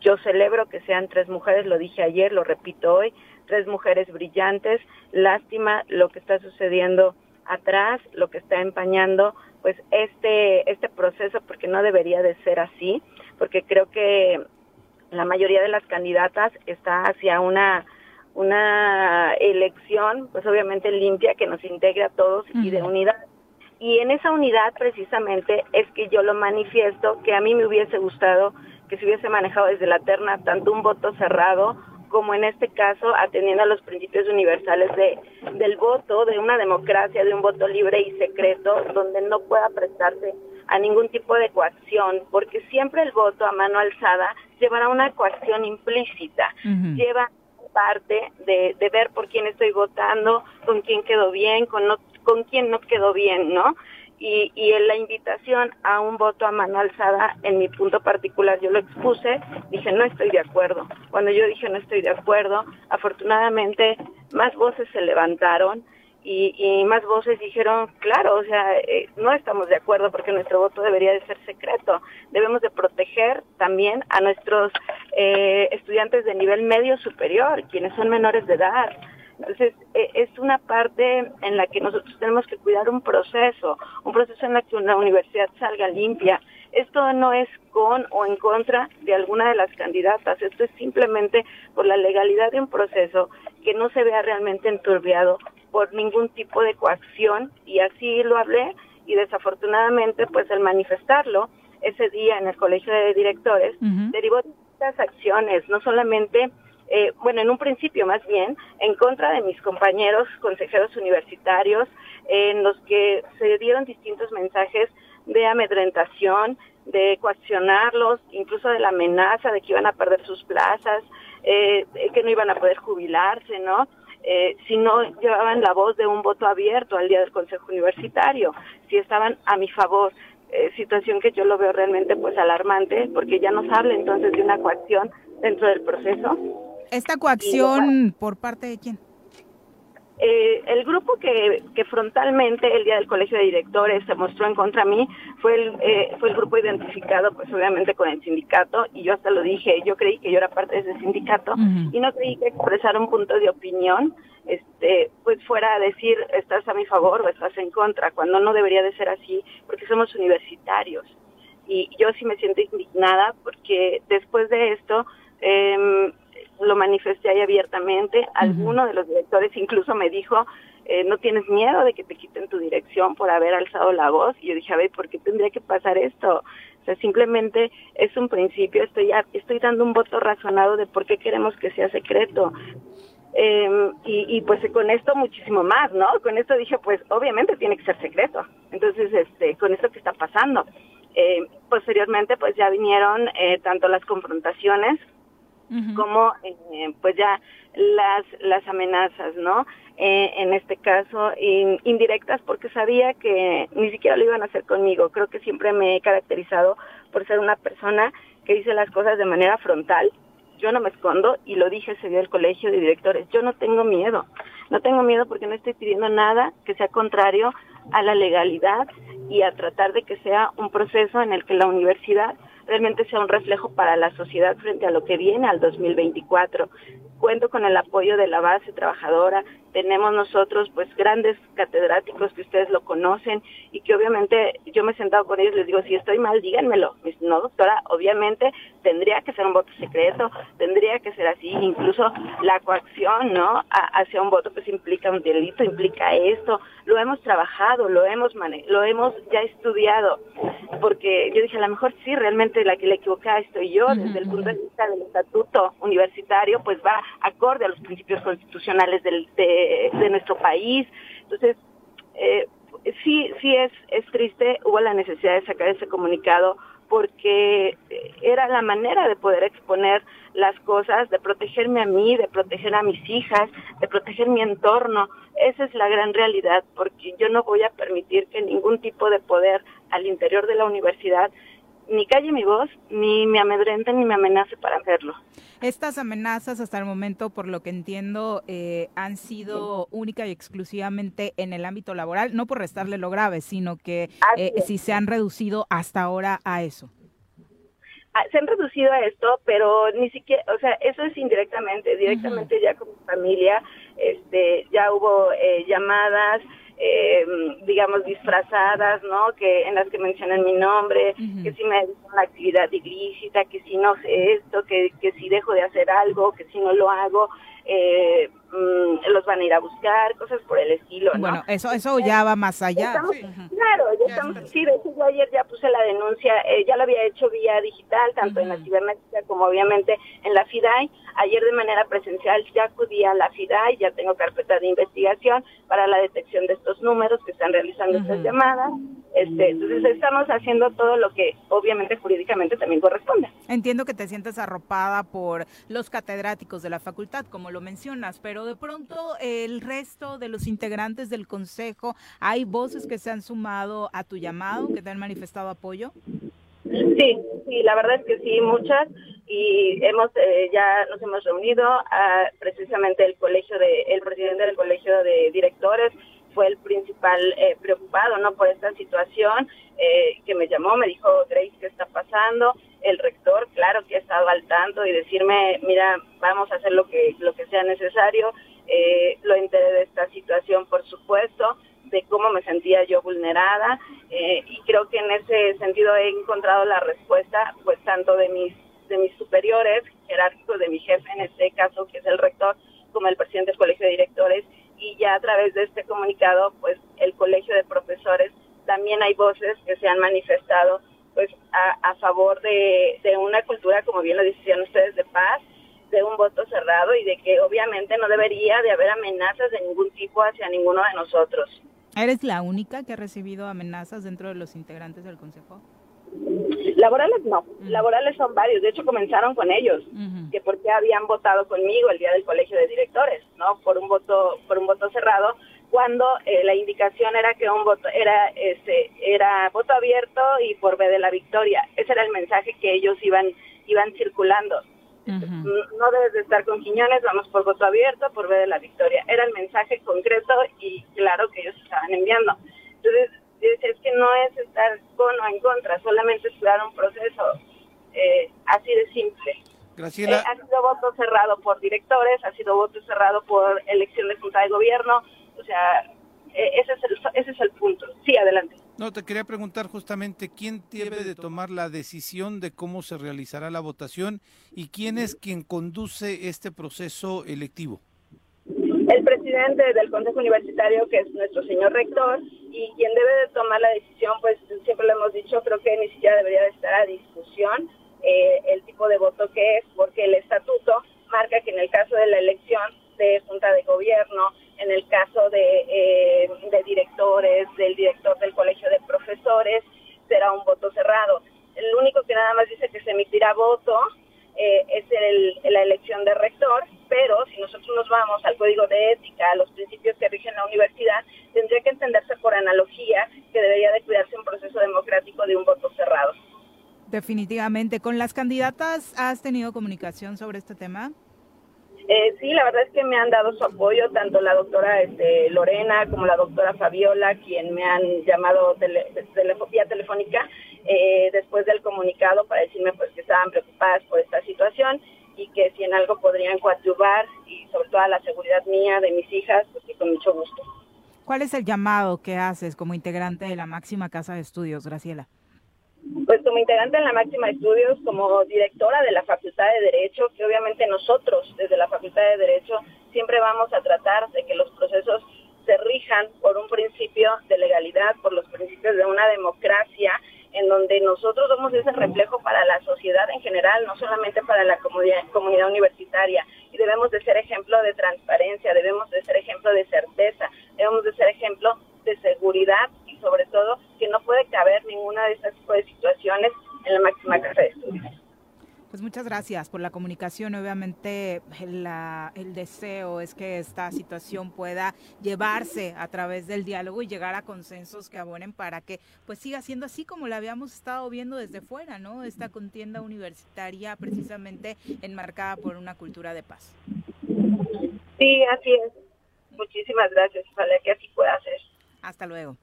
Yo celebro que sean tres mujeres, lo dije ayer, lo repito hoy, tres mujeres brillantes. Lástima lo que está sucediendo atrás, lo que está empañando pues este este proceso porque no debería de ser así, porque creo que la mayoría de las candidatas está hacia una una elección, pues obviamente limpia, que nos integre a todos y de unidad. Y en esa unidad precisamente es que yo lo manifiesto, que a mí me hubiese gustado que se hubiese manejado desde la terna tanto un voto cerrado como en este caso atendiendo a los principios universales de, del voto, de una democracia, de un voto libre y secreto, donde no pueda prestarse a ningún tipo de coacción, porque siempre el voto a mano alzada llevará una coacción implícita, lleva parte de, ver por quién estoy votando, con quién quedó bien, con, con quién no quedó bien, ¿no? Y, y en la invitación a un voto a mano alzada, en mi punto particular, yo lo expuse, dije no estoy de acuerdo. Cuando yo dije no estoy de acuerdo, afortunadamente más voces se levantaron y, y más voces dijeron, claro, o sea, eh, no estamos de acuerdo porque nuestro voto debería de ser secreto. Debemos de proteger también a nuestros eh, estudiantes de nivel medio superior, quienes son menores de edad. Entonces, eh, es una parte en la que nosotros tenemos que cuidar un proceso, un proceso en la que una universidad salga limpia. Esto no es con o en contra de alguna de las candidatas, esto es simplemente por la legalidad de un proceso que no se vea realmente enturbiado por ningún tipo de coacción y así lo hablé y desafortunadamente pues el manifestarlo ese día en el colegio de directores derivó de acciones, no solamente eh, bueno, en un principio más bien, en contra de mis compañeros consejeros universitarios, en los que se dieron distintos mensajes de amedrentación, de coaccionarlos, incluso de la amenaza de que iban a perder sus plazas, eh, que no iban a poder jubilarse, ¿no? Eh, si no llevaban la voz de un voto abierto al día del Consejo Universitario, si estaban a mi favor. Eh, situación que yo lo veo realmente pues alarmante porque ya nos habla entonces de una coacción dentro del proceso. ¿Esta coacción por parte de quién? Eh, el grupo que, que, frontalmente el día del colegio de directores se mostró en contra mí fue el, eh, fue el grupo identificado pues obviamente con el sindicato y yo hasta lo dije, yo creí que yo era parte de ese sindicato y no creí que expresar un punto de opinión este pues fuera a decir estás a mi favor o estás en contra, cuando no debería de ser así porque somos universitarios. Y yo sí me siento indignada porque después de esto eh, lo manifesté ahí abiertamente. Alguno de los directores incluso me dijo, eh, no tienes miedo de que te quiten tu dirección por haber alzado la voz. Y yo dije, a ver, ¿por qué tendría que pasar esto? O sea, simplemente es un principio, estoy, estoy dando un voto razonado de por qué queremos que sea secreto. Eh, y, y, pues con esto muchísimo más, ¿no? Con esto dije, pues obviamente tiene que ser secreto. Entonces, este, con esto que está pasando. Eh, posteriormente, pues ya vinieron eh, tanto las confrontaciones como eh, pues ya las las amenazas no eh, en este caso indirectas porque sabía que ni siquiera lo iban a hacer conmigo. Creo que siempre me he caracterizado por ser una persona que dice las cosas de manera frontal. Yo no me escondo y lo dije ese día del colegio de directores yo no tengo miedo. No tengo miedo porque no estoy pidiendo nada que sea contrario a la legalidad y a tratar de que sea un proceso en el que la universidad realmente sea un reflejo para la sociedad frente a lo que viene al 2024. Cuento con el apoyo de la base trabajadora, tenemos nosotros pues grandes catedráticos que ustedes lo conocen y que obviamente yo me he sentado con ellos les digo, si estoy mal, díganmelo. No, doctora, obviamente tendría que ser un voto secreto, tendría que ser así, incluso la coacción, ¿no? hacia un voto pues implica un delito, implica esto. Lo hemos trabajado, lo hemos lo hemos ya estudiado, porque yo dije, a lo mejor sí, realmente la que le equivocada estoy yo, desde el punto de vista del estatuto universitario, pues va acorde a los principios constitucionales del, de, de, nuestro país. Entonces, eh, sí, sí es, es triste, hubo la necesidad de sacar ese comunicado porque era la manera de poder exponer las cosas, de protegerme a mí, de proteger a mis hijas, de proteger mi entorno. Esa es la gran realidad, porque yo no voy a permitir que ningún tipo de poder al interior de la universidad ni calle mi voz, ni me amedrente, ni me amenace para hacerlo. Estas amenazas hasta el momento, por lo que entiendo, eh, han sido única y exclusivamente en el ámbito laboral, no por restarle lo grave, sino que eh, si se han reducido hasta ahora a eso. Ah, se han reducido a esto, pero ni siquiera, o sea, eso es indirectamente, directamente ya con mi familia, este, ya hubo eh, llamadas, eh, digamos, disfrazadas, ¿no? Que en las que mencionan mi nombre, que si me dedico una actividad ilícita, que si no sé esto, que, que si dejo de hacer algo, que si no lo hago, eh, mm, los van a ir a buscar, cosas por el estilo, ¿no? Bueno, eso, eso ya va más allá. Claro, ya estamos, sí, de hecho yo ayer ya puse la denuncia, eh, ya lo había hecho vía digital, tanto en la cibernética como obviamente en la FIDAI. Ayer de manera presencial ya acudí a la FIDAI, ya tengo carpeta de investigación para la detección de estos números que están realizando estas llamadas. Este, entonces estamos haciendo todo lo que obviamente jurídicamente también corresponde. Entiendo que te sientes arropada por los catedráticos de la facultad, como lo mencionas, pero de pronto el resto de los integrantes del consejo, ¿hay voces que se han sumado a tu llamado, que te han manifestado apoyo? Sí, sí, la verdad es que sí, muchas y hemos eh, ya nos hemos reunido a, precisamente el colegio de el presidente del colegio de directores fue el principal eh, preocupado no por esta situación eh, que me llamó me dijo Grace qué está pasando el rector claro que ha estado al tanto y decirme mira vamos a hacer lo que lo que sea necesario lo enteré de esta situación por supuesto de cómo me sentía yo vulnerada y creo que en ese sentido he encontrado la respuesta pues tanto de mis de mis superiores jerárquicos, de mi jefe en este caso, que es el rector, como el presidente del colegio de directores, y ya a través de este comunicado, pues el colegio de profesores, también hay voces que se han manifestado pues a, a favor de, de una cultura, como bien lo decían ustedes, de paz, de un voto cerrado y de que obviamente no debería de haber amenazas de ningún tipo hacia ninguno de nosotros. ¿Eres la única que ha recibido amenazas dentro de los integrantes del Consejo? Laborales no, laborales son varios, de hecho comenzaron con ellos, que porque habían votado conmigo el día del colegio de directores, ¿no? Por un voto, por un voto cerrado, cuando eh, la indicación era que un voto era este era voto abierto y por B de la victoria. Ese era el mensaje que ellos iban iban circulando. No debes de estar con Quiñones, vamos por voto abierto, por B de la victoria. Era el mensaje concreto y claro que ellos estaban enviando. Entonces, es que no es estar con o en contra, solamente esperar un proceso eh, así de simple. Graciela. Eh, ha sido voto cerrado por directores, ha sido voto cerrado por elección de junta de gobierno, o sea, eh, ese, es el, ese es el punto. Sí, adelante. No, te quería preguntar justamente quién debe de tomar la decisión de cómo se realizará la votación y quién es quien conduce este proceso electivo el presidente del Consejo Universitario, que es nuestro señor rector, y quien debe de tomar la decisión, pues siempre lo hemos dicho, creo que ni siquiera debería de estar a discusión eh, el tipo de voto que es, porque el estatuto marca que en el caso de la elección de Junta de Gobierno, en el caso de, eh, de directores, del director del Colegio de Profesores, será un voto cerrado. El único que nada más dice que se emitirá voto eh, es el, la elección de rector, pero si nosotros nos vamos al código de ética, a los principios que rigen la universidad, tendría que entenderse por analogía que debería de cuidarse un proceso democrático de un voto cerrado. Definitivamente. ¿Con las candidatas has tenido comunicación sobre este tema? Eh, sí, la verdad es que me han dado su apoyo, tanto la doctora este, Lorena como la doctora Fabiola, quien me han llamado tele, vía telefónica eh, después del comunicado para decirme pues que estaban preocupadas por esta situación y que si en algo podrían coadyuvar y sobre todo a la seguridad mía, de mis hijas, pues que con mucho gusto. ¿Cuál es el llamado que haces como integrante de la máxima casa de estudios, Graciela? Pues como integrante en la máxima estudios, como directora de la Facultad de Derecho, que obviamente nosotros desde la Facultad de Derecho siempre vamos a tratar de que los procesos se rijan por un principio de legalidad, por los principios de una democracia en donde nosotros somos ese reflejo para la sociedad en general, no solamente para la comunidad, universitaria. Y debemos de ser ejemplo de transparencia, debemos de ser ejemplo de certeza, debemos de ser ejemplo de seguridad sobre todo que no puede caber ninguna de estas situaciones en la máxima casa de estudios. Pues muchas gracias por la comunicación. Obviamente el deseo es que esta situación pueda llevarse a través del diálogo y llegar a consensos que abonen para que pues siga siendo así como la habíamos estado viendo desde fuera, ¿no? Esta contienda universitaria precisamente enmarcada por una cultura de paz. Sí, así es. Muchísimas gracias. Ojalá que así pueda ser. Hasta luego.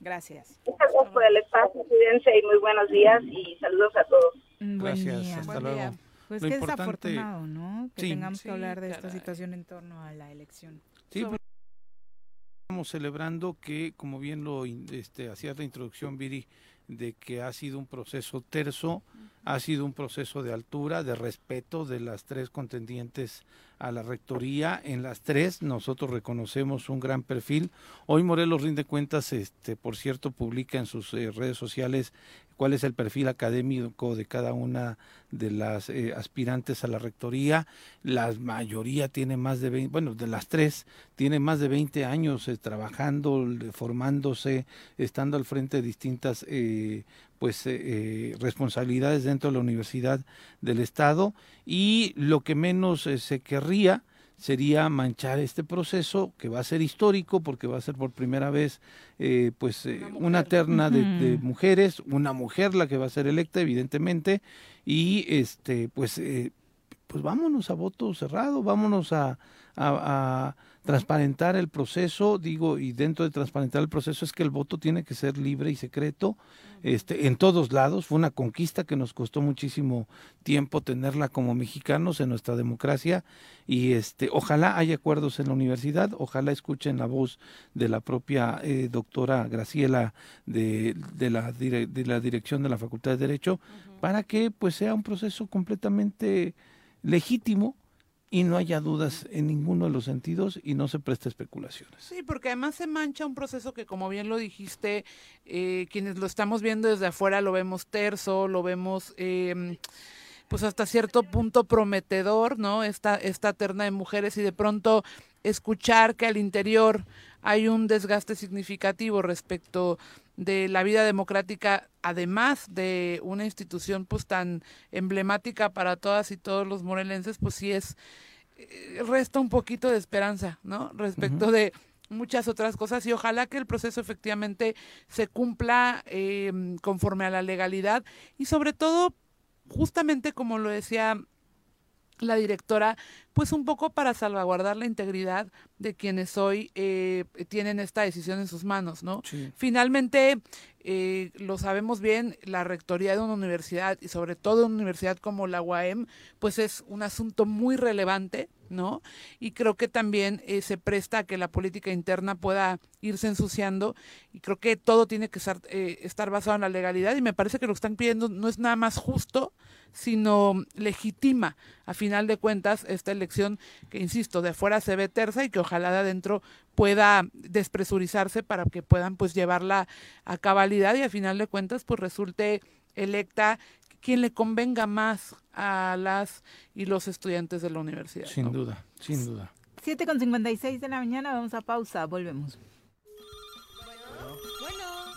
Gracias. Muchas gracias por el espacio. Cuídense y muy buenos días y saludos a todos. Gracias, hasta luego. Pues Lo qué desafortunado, ¿no? Que tengamos que hablar de esta situación en torno a la elección. Sí, pues, estamos celebrando que, como bien lo este, hacía la introducción, Viri, de que ha sido un proceso terso, ha sido un proceso de altura, de respeto de las tres contendientes a la rectoría. En las tres nosotros reconocemos un gran perfil. Hoy Morelos rinde cuentas, este, por cierto, publica en sus eh, redes sociales cuál es el perfil académico de cada una de las eh, aspirantes a la rectoría. La mayoría tiene más de 20, bueno, de las tres, tiene más de 20 años eh, trabajando, formándose, estando al frente de distintas eh, pues responsabilidades dentro de la Universidad del Estado y lo que menos se querría sería manchar este proceso que va a ser histórico porque va a ser por primera vez eh, pues eh, una, terna de, mujeres, una mujer la que va a ser electa evidentemente y este pues eh, pues vámonos a voto cerrado, vámonos a, a transparentar el proceso, digo, y dentro de transparentar el proceso es que el voto tiene que ser libre y secreto, este, en todos lados. Fue una conquista que nos costó muchísimo tiempo tenerla como mexicanos en nuestra democracia y este, ojalá haya acuerdos en la universidad, ojalá escuchen la voz de la propia eh, doctora Graciela de, de, la, de la dirección de la Facultad de Derecho para que pues sea un proceso completamente legítimo y no haya dudas en ninguno de los sentidos y no se preste especulaciones. Sí, porque además se mancha un proceso que, como bien lo dijiste, eh, quienes lo estamos viendo desde afuera lo vemos terso, lo vemos... Eh, pues hasta cierto punto prometedor, ¿no? Esta, esta terna de mujeres y de pronto escuchar que al interior hay un desgaste significativo respecto de la vida democrática, además de una institución pues tan emblemática para todas y todos los morelenses, pues sí es, eh, resta un poquito de esperanza, ¿no? Respecto de muchas otras cosas y ojalá que el proceso efectivamente se cumpla em, conforme a la legalidad y sobre todo, justamente como lo decía la directora, pues un poco para salvaguardar la integridad de quienes hoy eh, tienen esta decisión en sus manos, ¿no? Finalmente, eh, lo sabemos bien, la rectoría de una universidad y sobre todo una universidad como la UAM, pues es un asunto muy relevante, ¿no? Y creo que también eh, se presta a que la política interna pueda irse ensuciando y creo que todo tiene que estar, estar basado en la legalidad y me parece que lo que están pidiendo no es nada más justo, sino legitima, a final de cuentas, esta elección que, insisto, de afuera se ve tersa y que ojalá de adentro pueda despresurizarse para que puedan pues llevarla a cabalidad y a final de cuentas pues resulte electa quien le convenga más a las y los estudiantes de la universidad. Sin duda, sin duda. 7 con 56 de la mañana, vamos a pausa, volvemos.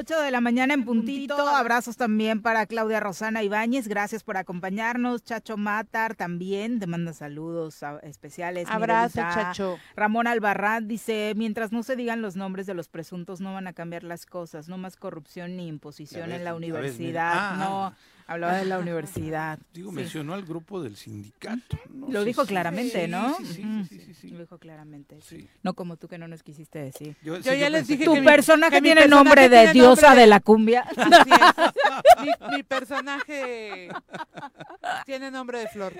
8 de la mañana en puntito. Abrazos también para Claudia Rosana Ibáñez. Gracias por acompañarnos. Chacho Matar también te manda saludos especiales. Abrazo, Chacho. Ramón Albarrán dice, mientras no se digan los nombres de los presuntos, no van a cambiar las cosas. No más corrupción ni imposición en la universidad. Ah, no. Ah. Hablaba de la universidad. Digo, mencionó al grupo del sindicato. Lo dijo claramente, ¿no? Sí, sí, sí, Lo dijo claramente. No como tú que no nos quisiste decir. Yo, ya les dije tu personaje tiene nombre de diosa de... la cumbia. <laughs> Así es. mi, personaje tiene nombre de flor.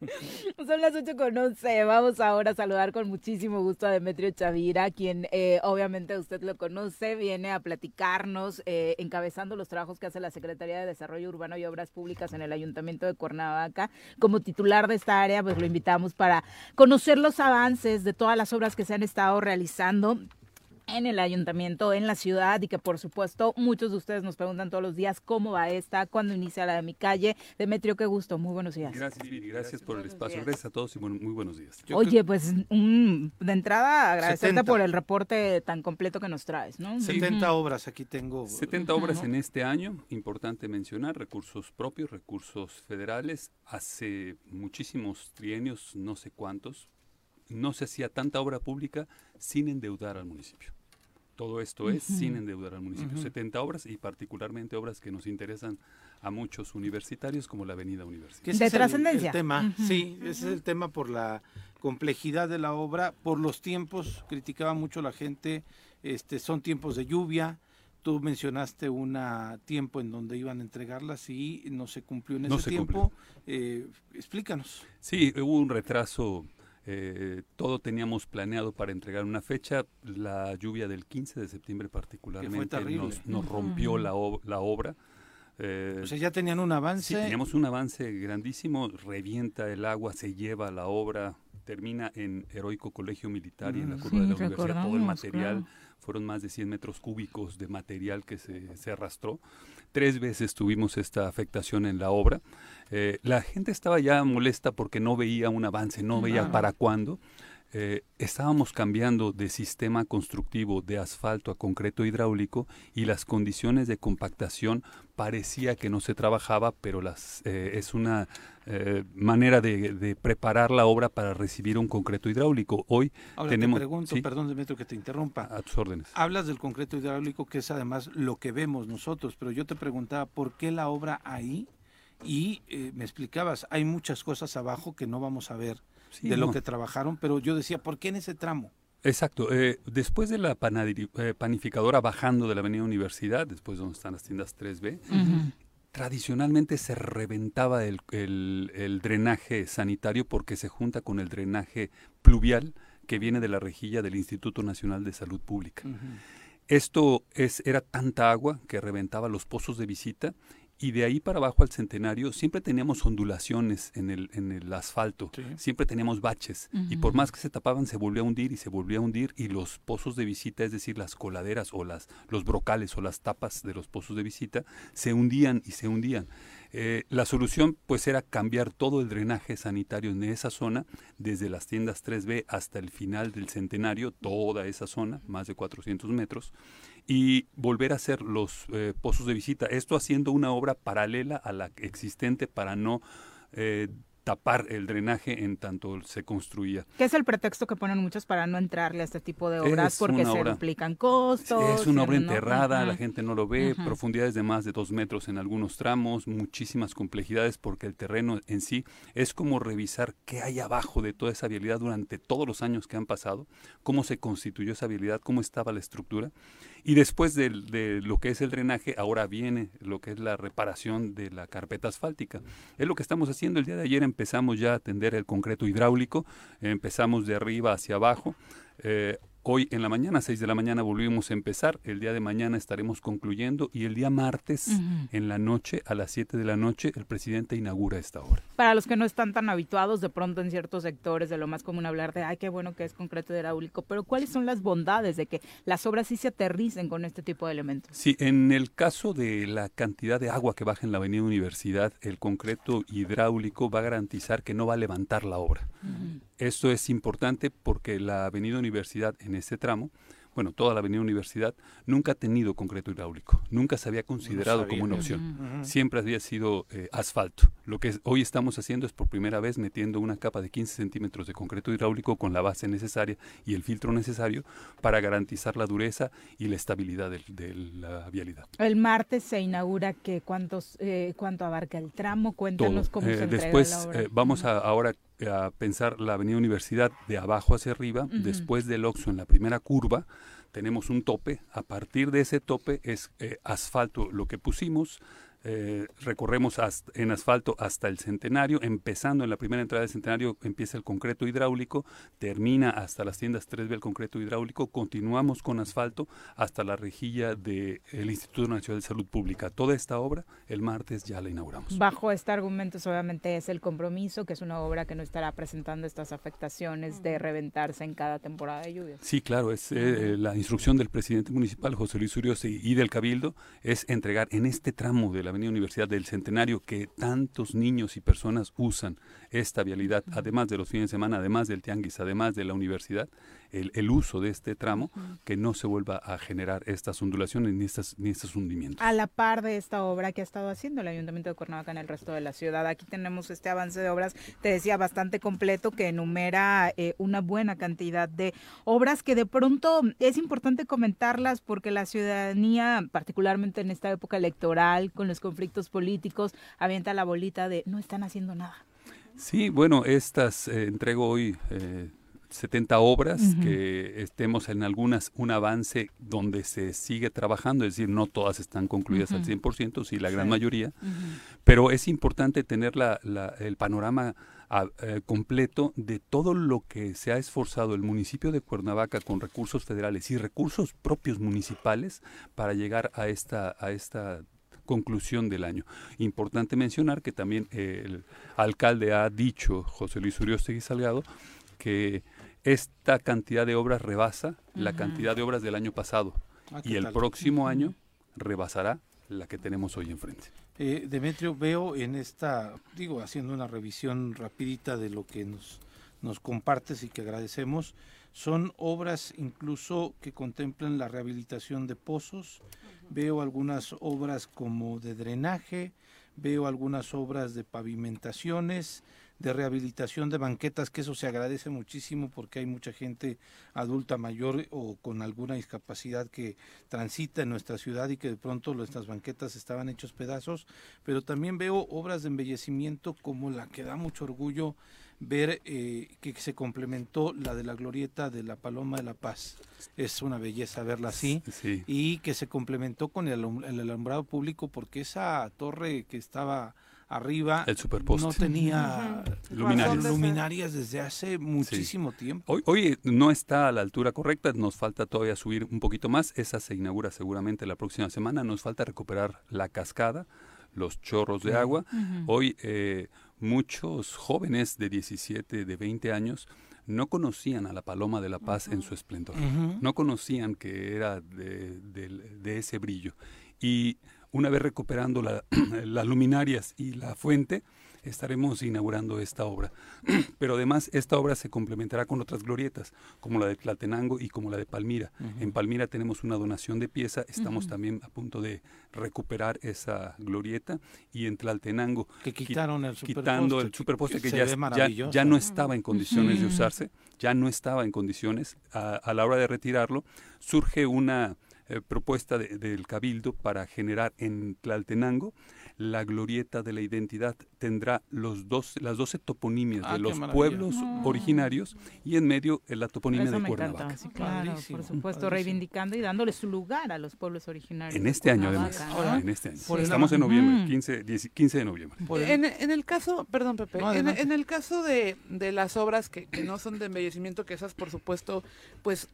<laughs> Son las 8 con 11. Vamos ahora a saludar con muchísimo gusto a Demetrio Chavira, quien eh, obviamente usted lo conoce, viene a platicarnos, eh, encabezando los trabajos que hace la Secretaría de Desarrollo Urbano y Obras Públicas en el Ayuntamiento de Cuernavaca. Como titular de esta área, pues lo invitamos para conocer los avances de todas las obras que se han estado realizando en el ayuntamiento, en la ciudad y que por supuesto muchos de ustedes nos preguntan todos los días cómo va esta, cuándo inicia la de mi calle. Demetrio, qué gusto, muy buenos días. Gracias, Viri, gracias por el espacio. Gracias a todos y muy buenos días. Oye, pues de entrada agradecerte por el reporte tan completo que nos traes, ¿no? 70 obras, aquí tengo. 70 obras en este año, importante mencionar, recursos propios, recursos federales, hace muchísimos trienios, no sé cuántos, no se hacía tanta obra pública sin endeudar al municipio. Todo esto es sin endeudar al municipio. 70 obras y particularmente obras que nos interesan a muchos universitarios como la Avenida Universitaria. De trascendencia. El, tema, sí, ese es el tema por la complejidad de la obra, por los tiempos, criticaba mucho la gente, este, son tiempos de lluvia, tú mencionaste un tiempo en donde iban a entregarlas y no se cumplió en ese tiempo. Eh, explícanos. Sí, hubo un retraso. Eh, todo teníamos planeado para entregar una fecha. La lluvia del 15 de septiembre particularmente nos, nos, rompió la, la obra. Eh, o sea, ya tenían un avance. Sí, teníamos un avance grandísimo. Revienta el agua, se lleva la obra, termina en Heroico Colegio Militar y en la mm, curva de la universidad. Todo el material, fueron más de 100 metros cúbicos de material que se, se arrastró. Tres veces tuvimos esta afectación en la obra. Eh, la gente estaba ya molesta porque no veía un avance, no veía para cuándo. Eh, estábamos cambiando de sistema constructivo de asfalto a concreto hidráulico y las condiciones de compactación parecía que no se trabajaba, pero las, eh, es una eh, manera de, preparar la obra para recibir un concreto hidráulico. Hoy tenemos... Te pregunto, perdón Demetrio que te interrumpa. A tus órdenes. Hablas del concreto hidráulico que es además lo que vemos nosotros, pero yo te preguntaba por qué la obra ahí y me explicabas, hay muchas cosas abajo que no vamos a ver de lo que trabajaron, pero yo decía, ¿por qué en ese tramo? Exacto. Eh, después de la eh, panificadora bajando de la Avenida Universidad, después donde están las tiendas 3B, tradicionalmente se reventaba el, el, drenaje sanitario porque se junta con el drenaje pluvial que viene de la rejilla del Instituto Nacional de Salud Pública. Esto es, era tanta agua que reventaba los pozos de visita y de ahí para abajo al centenario siempre teníamos ondulaciones en el, en el asfalto, siempre teníamos baches y por más que se tapaban se volvía a hundir y se volvía a hundir y los pozos de visita, es decir, las coladeras o las, los brocales o las tapas de los pozos de visita se hundían y se hundían. Eh, la solución pues era cambiar todo el drenaje sanitario en esa zona, desde las tiendas 3B hasta el final del centenario, toda esa zona, más de 400 metros, y volver a hacer los eh, pozos de visita. Esto haciendo una obra paralela a la existente para no eh, tapar el drenaje en tanto se construía. ¿Qué es el pretexto que ponen muchos para no entrarle a este tipo de obras? porque se duplican costos. Es una obra enterrada, la gente no lo ve, profundidades de más de dos metros en algunos tramos, muchísimas complejidades porque el terreno en sí es como revisar qué hay abajo de toda esa vialidad durante todos los años que han pasado, cómo se constituyó esa vialidad, cómo estaba la estructura. Y después de, de lo que es el drenaje, ahora viene lo que es la reparación de la carpeta asfáltica. Es lo que estamos haciendo el día de ayer empezamos ya a atender el concreto hidráulico, empezamos de arriba hacia abajo. Eh, Hoy en la mañana, 6 de la mañana, volvimos a empezar. El día de mañana estaremos concluyendo y el día martes, en la noche, a las 7 de la noche, el presidente inaugura esta obra. Para los que no están tan habituados, de pronto en ciertos sectores de lo más común hablar de, ay, qué bueno que es concreto hidráulico, pero ¿cuáles son las bondades de que las obras sí se aterricen con este tipo de elementos? Sí, en el caso de la cantidad de agua que baja en la avenida Universidad, el concreto hidráulico va a garantizar que no va a levantar la obra. Esto es importante porque la Avenida Universidad en este tramo, bueno, toda la Avenida Universidad, nunca ha tenido concreto hidráulico, nunca se había considerado como una opción. Siempre había sido eh, asfalto. Lo que hoy estamos haciendo es por primera vez metiendo una capa de 15 centímetros de concreto hidráulico con la base necesaria y el filtro necesario para garantizar la dureza y la estabilidad de, la vialidad. El martes se inaugura que cuántos, eh, cuánto abarca el tramo, cuéntanos cómo se eh, entrega Después la obra. vamos a, ahora a pensar la Avenida Universidad de abajo hacia arriba, después del Oxo en la primera curva, tenemos un tope, a partir de ese tope es eh, asfalto lo que pusimos, eh, recorremos en asfalto hasta el centenario, empezando en la primera entrada del centenario empieza el concreto hidráulico, termina hasta las tiendas 3B el concreto hidráulico, continuamos con asfalto hasta la rejilla del Instituto Nacional de Salud Pública. Toda esta obra el martes ya la inauguramos. Bajo este argumento obviamente es el compromiso, que es una obra que no estará presentando estas afectaciones de reventarse en cada temporada de lluvia. Sí, claro, es eh, la instrucción del presidente municipal José Luis Urios y del Cabildo es entregar en este tramo de la Avenida Universidad del Centenario, que tantos niños y personas usan esta vialidad, además de los fines de semana, además del tianguis, además de la universidad, el, uso de este tramo, que no se vuelva a generar estas ondulaciones ni, estas, ni estos hundimientos. A la par de esta obra que ha estado haciendo el Ayuntamiento de Cuernavaca en el resto de la ciudad, aquí tenemos este avance de obras, te decía, bastante completo, que enumera eh, una buena cantidad de obras que de pronto es importante comentarlas porque la ciudadanía, particularmente en esta época electoral, con los conflictos políticos, avienta la bolita de no están haciendo nada. Sí, bueno, estas eh, entrego hoy... Eh, 70 obras, que estemos en algunas un avance donde se sigue trabajando, es decir, no todas están concluidas al 100%, sí la gran mayoría, pero es importante tener la, el panorama eh, completo de todo lo que se ha esforzado el municipio de Cuernavaca con recursos federales y recursos propios municipales para llegar a esta, a esta conclusión del año. Importante mencionar que también el alcalde ha dicho, José Luis Uriostegui Salgado, que esta cantidad de obras rebasa la cantidad de obras del año pasado. Ah, y el próximo año rebasará la que tenemos hoy enfrente. Eh, Demetrio, veo en esta, digo, haciendo una revisión rapidita de lo que nos, nos compartes y que agradecemos, son obras incluso que contemplan la rehabilitación de pozos, veo algunas obras como de drenaje, veo algunas obras de pavimentaciones, de rehabilitación de banquetas, que eso se agradece muchísimo porque hay mucha gente adulta mayor o con alguna discapacidad que transita en nuestra ciudad y que de pronto nuestras banquetas estaban hechos pedazos, pero también veo obras de embellecimiento como la que da mucho orgullo ver eh, que se complementó la de la glorieta de la Paloma de la Paz. Es una belleza verla así. Y que se complementó con el, el alumbrado público porque esa torre que estaba arriba no tenía luminarias. desde hace muchísimo tiempo. Hoy, hoy no está a la altura correcta, nos falta todavía subir un poquito más, esa se inaugura seguramente la próxima semana, nos falta recuperar la cascada, los chorros de agua. Hoy eh, muchos jóvenes de 17, de 20 años no conocían a la Paloma de la Paz en su esplendor, no conocían que era de, de ese brillo. Y una vez recuperando <clears throat> las luminarias y la fuente, estaremos inaugurando esta obra. <clears throat> Pero además esta obra se complementará con otras glorietas, como la de Tlatenango y como la de Palmira. En Palmira tenemos una donación de pieza, estamos también a punto de recuperar esa glorieta y en Tlaltenango que quitaron el quitando el superposte que, ya, ya, no estaba en condiciones de usarse, ya no estaba en condiciones. A la hora de retirarlo, surge una eh, propuesta del Cabildo para generar en Tlaltenango la glorieta de la identidad. Tendrá los dos, las 12 toponimias de ah, los pueblos originarios y en medio eh, la toponimia de Cuernavaca. claro, por supuesto, reivindicando y dándole su lugar a los pueblos originarios. En este año, además. En este año. Estamos en noviembre, 15, 15 de noviembre. En, en, el caso, perdón Pepe, en, el caso de, de las obras que, que no son de embellecimiento, que esas por supuesto, pues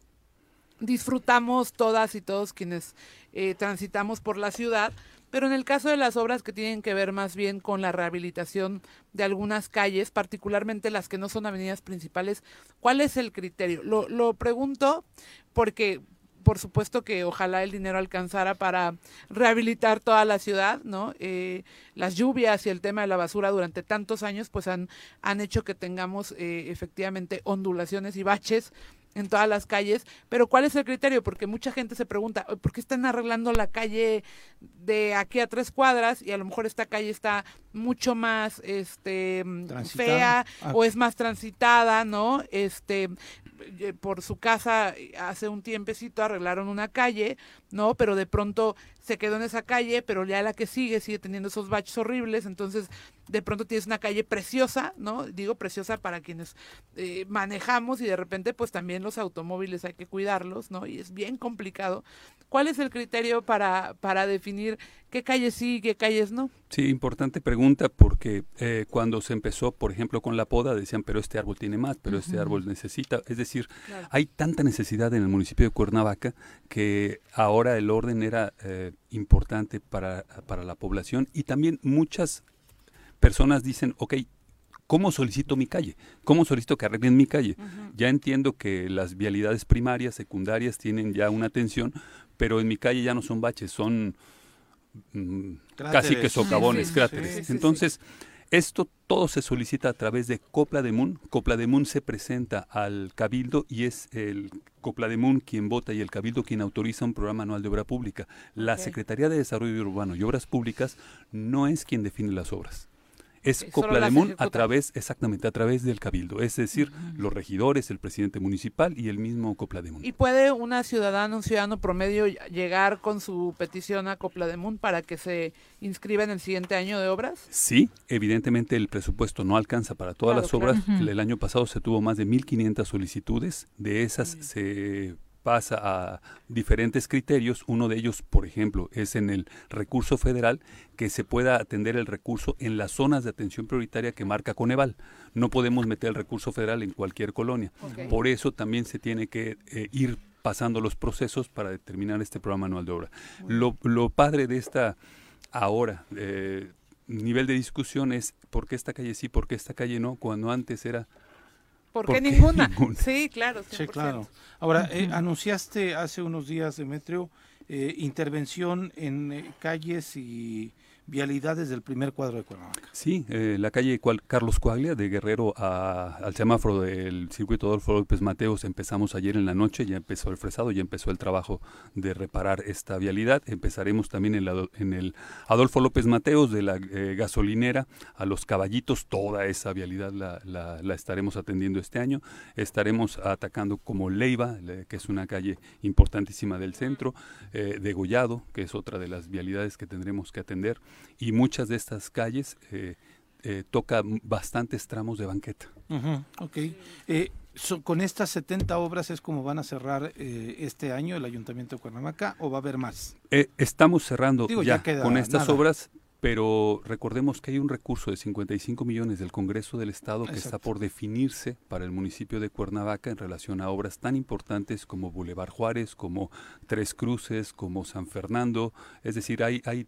disfrutamos todas y todos quienes eh, transitamos por la ciudad, pero en el caso de las obras que tienen que ver más bien con la rehabilitación de algunas calles, particularmente las que no son avenidas principales, ¿cuál es el criterio? Lo, lo pregunto porque por supuesto que ojalá el dinero alcanzara para rehabilitar toda la ciudad, ¿no? Eh, las lluvias y el tema de la basura durante tantos años, pues han, han hecho que tengamos eh, efectivamente ondulaciones y baches en todas las calles, pero ¿cuál es el criterio? Porque mucha gente se pregunta, ¿por qué están arreglando la calle de aquí a tres cuadras y a lo mejor esta calle está mucho más este fea ah. o es más transitada, ¿no? Este eh, por su casa hace un tiempecito arreglaron una calle, ¿no? Pero de pronto se quedó en esa calle, pero ya la que sigue sigue teniendo esos baches horribles, entonces de pronto tienes una calle preciosa, ¿no? Digo preciosa para quienes eh, manejamos y de repente pues también los automóviles hay que cuidarlos, ¿no? Y es bien complicado. ¿Cuál es el criterio para, para definir qué calles sí y qué calles no? Sí, importante pregunta porque eh, cuando se empezó, por ejemplo, con la poda, decían, pero este árbol tiene más, pero este árbol necesita. Es decir, hay tanta necesidad en el municipio de Cuernavaca que ahora el orden era eh, importante para, para la población y también muchas personas dicen, ok, ¿cómo solicito mi calle? ¿Cómo solicito que arreglen mi calle? Ya entiendo que las vialidades primarias, secundarias tienen ya una atención, pero en mi calle ya no son baches, son mm, casi que socavones, cráteres. Entonces, esto todo se solicita a través de Copla de Mun. Copla de Mun se presenta al Cabildo y es el Copla de Mun quien vota y el Cabildo quien autoriza un programa anual de obra pública. La Secretaría de Desarrollo Urbano y Obras Públicas no es quien define las obras Es Eh, solo Copla de las Mun a través, exactamente, a través del Cabildo. Es decir, los regidores, el presidente municipal y el mismo Copla de Mun. ¿Y puede una ciudadana, un ciudadano promedio ll- llegar con su petición a Copla de Mun para que se inscriba en el siguiente año de obras? Sí, evidentemente el presupuesto no alcanza para todas Claro, las obras. claro. El año pasado se tuvo más de 1.500 solicitudes. De esas se pasa a diferentes criterios. Uno de ellos, por ejemplo, es en el recurso federal, que se pueda atender el recurso en las zonas de atención prioritaria que marca Coneval. No podemos meter el recurso federal en cualquier colonia. Por eso también se tiene que eh, ir pasando los procesos para determinar este programa anual de obra. Lo, lo padre de esta ahora eh, nivel de discusión es por qué esta calle sí, por qué esta calle no, cuando antes era... ¿Por, ¿Por qué qué ninguna? ninguna? Sí, claro. Sí, 100%. claro. Ahora, eh, anunciaste hace unos días, Demetrio, eh, intervención en eh, calles y vialidades del primer cuadro de Cuernavaca. Sí, eh, la calle Carlos Coaglia, de Guerrero a- al semáforo del circuito Adolfo López Mateos, empezamos ayer en la noche, ya empezó el fresado, ya empezó el trabajo de reparar esta vialidad. Empezaremos también en, la el Adolfo López Mateos, de la eh, gasolinera a los caballitos, toda esa vialidad la, la- estaremos atendiendo este año. Estaremos atacando como Leiva, le- que es una calle importantísima del centro, eh, Degollado, que es otra de las vialidades que tendremos que atender, y muchas de estas calles eh, eh, toca bastantes tramos de banqueta. Ujú, ok. Eh, so- ¿Con estas 70 obras es como van a cerrar eh, este año el Ayuntamiento de Cuernavaca o va a haber más? Estamos cerrando Digo, ya ya, queda con estas nada. obras, pero recordemos que hay un recurso de 55 millones del Congreso del Estado que está por definirse para el municipio de Cuernavaca en relación a obras tan importantes como Boulevard Juárez, como Tres Cruces, como San Fernando. Es decir, hay, hay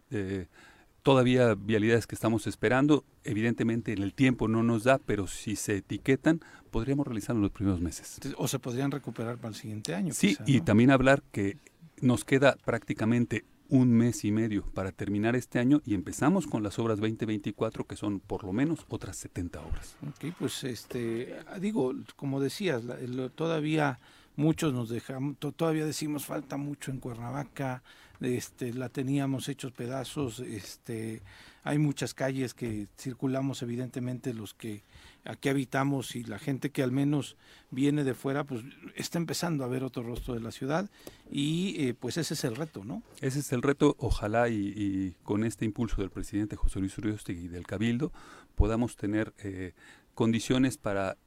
todavía vialidades que estamos esperando. Evidentemente el tiempo no nos da, pero si se etiquetan, podríamos realizarlo en los primeros meses. O se podrían recuperar para el siguiente año. Sí, quizá, y también hablar que nos queda prácticamente un mes y medio para terminar este año y empezamos con las obras 2024 que son por lo menos otras 70 obras. Ok, pues este, digo, como decías, la- todavía muchos nos dejamos, to- todavía decimos falta mucho en Cuernavaca, este, la teníamos hechos pedazos, este, hay muchas calles que circulamos, evidentemente los que aquí habitamos y la gente que al menos viene de fuera, pues está empezando a ver otro rostro de la ciudad y eh, pues ese es el reto, ¿no? Ese es el reto, ojalá y, y con este impulso del presidente José Luis Uriostegui y del Cabildo podamos tener eh, condiciones para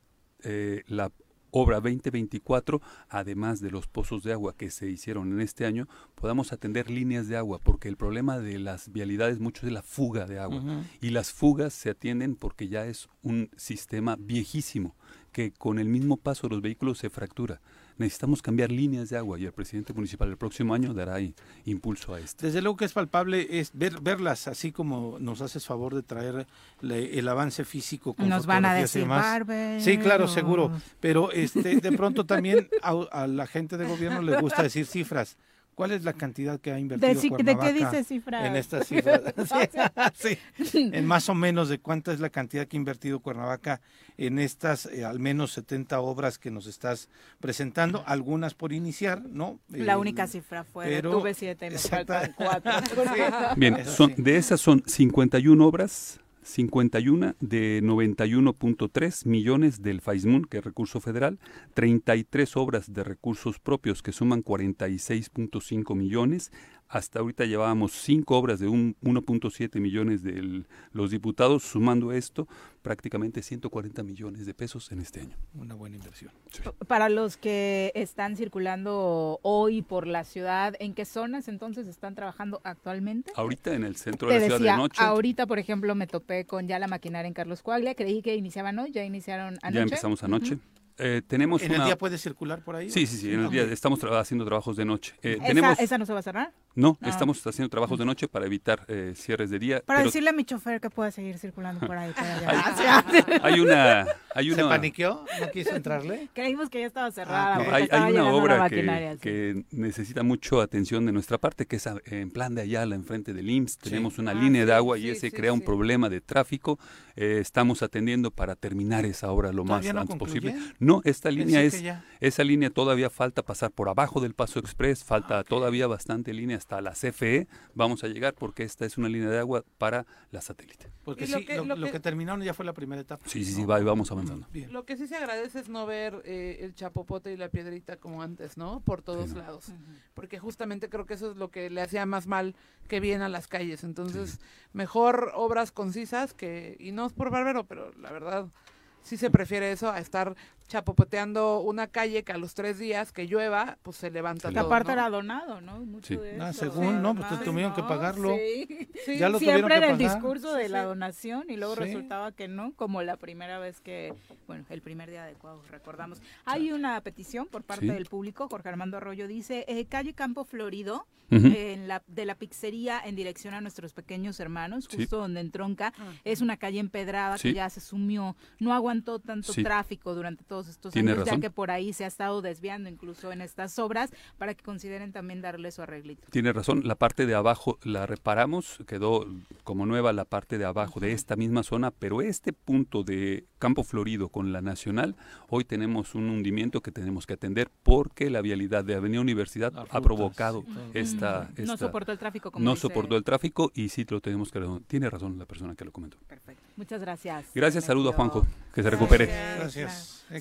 eh, la obra 2024, además de los pozos de agua que se hicieron en este año, podamos atender líneas de agua, porque el problema de las vialidades mucho es la fuga de agua. Y las fugas se atienden porque ya es un sistema viejísimo, que con el mismo paso de los vehículos se fractura. Necesitamos cambiar líneas de agua y el presidente municipal el próximo año dará impulso a esto. Desde luego que es palpable es ver, verlas así como nos haces favor de traer le- el avance físico con Nos van a decir barberos. Sí, claro, seguro. Pero este, de pronto también <laughs> a, a la gente de gobierno le gusta decir cifras. ¿Cuál es la cantidad que ha invertido ci- de qué Cuernavaca dice cifras? En estas cifras. <laughs> Sí, sí. En más o menos de cuánta es la cantidad que ha invertido Cuernavaca en estas eh, al menos 70 obras que nos estás presentando, algunas por iniciar, ¿no? La Eh, única cifra fue, pero- tuve siete y me faltan Exacta- cuatro. <laughs> Bien, son, sí. de esas son 51 obras, 51 de 91.3 millones del FAISMUN, que es recurso federal, 33 obras de recursos propios que suman 46.5 millones. Hasta ahorita llevábamos 5 obras de un 1.7 millones de los diputados, sumando esto prácticamente 140 millones de pesos en este año. Una buena inversión. Para los que están circulando hoy por la ciudad, ¿en qué zonas entonces están trabajando actualmente? Ahorita en el centro Te de la ciudad decía, de noche. ahorita, por ejemplo, me topé con ya la maquinaria en Carlos Coaglia, creí que iniciaban hoy, ya iniciaron anoche. Ya empezamos anoche. Eh, tenemos ¿En el día puede circular por ahí? Sí, sí, sí, en el día estamos tra- haciendo trabajos de noche. Eh, ¿Esa, tenemos... esa no se va a cerrar? No, Ah. estamos haciendo trabajos de noche para evitar eh, cierres de día. Para pero decirle a mi chofer que pueda seguir circulando por ahí. para allá. <laughs> <laughs> hay una, hay ¿Se una, paniqueó? ¿No quiso entrarle? Creímos que ya estaba cerrada. Ah, porque hay, estaba hay una obra que, necesita mucho atención de nuestra parte, que es a- en plan de Ayala, enfrente del IMSS. Tenemos una Ah, línea de sí, agua y ese sí, crea un problema de tráfico. Eh, estamos atendiendo para terminar esa obra lo más ¿Todavía no antes posible. No, esta línea Pensé es, esa línea todavía falta pasar por abajo del Paso Express, falta Ah, todavía bastante línea hasta la CFE vamos a llegar porque esta es una línea de agua para la satélite. Porque lo sí, que, lo, que, terminaron ya fue la primera etapa. Sí, sí, sí, vamos avanzando. Lo que sí se agradece es no ver eh, el chapopote y la piedrita como antes, ¿no? Por todos lados. Porque justamente creo que eso es lo que le hacía más mal que bien a las calles. Entonces, mejor obras concisas que, y no es por bárbaro, pero la verdad sí se prefiere eso a estar chapopoteando una calle que a los tres días que llueva, pues se levanta todo. aparte era donado, ¿no? Mucho de ah, según, no, pues tuvieron que pagarlo. Sí. Ya lo Siempre era el discurso de la donación y luego resultaba que no, como la primera vez que, bueno, el primer día adecuado, recordamos. Hay una petición por parte del público, Jorge Armando Arroyo dice, eh, calle Campo Florido, en la, de la pizzería en dirección a nuestros pequeños hermanos, justo donde entronca, es una calle empedrada que ya se sumió, no aguantó tanto tráfico durante todo estos años, ya que por ahí se ha estado desviando incluso en estas obras, para que consideren también darle su arreglito. Tiene razón, la parte de abajo la reparamos, quedó como nueva la parte de abajo de esta misma zona, pero este punto de Campo Florido con la Nacional, hoy tenemos un hundimiento que tenemos que atender porque la vialidad de Avenida Universidad ha provocado esta, No soportó el tráfico. Como no soportó el tráfico y sí lo tenemos que... Tiene razón la persona que lo comentó. Perfecto. Muchas gracias. Gracias, saludo a Juanjo. Que se recupere. Gracias.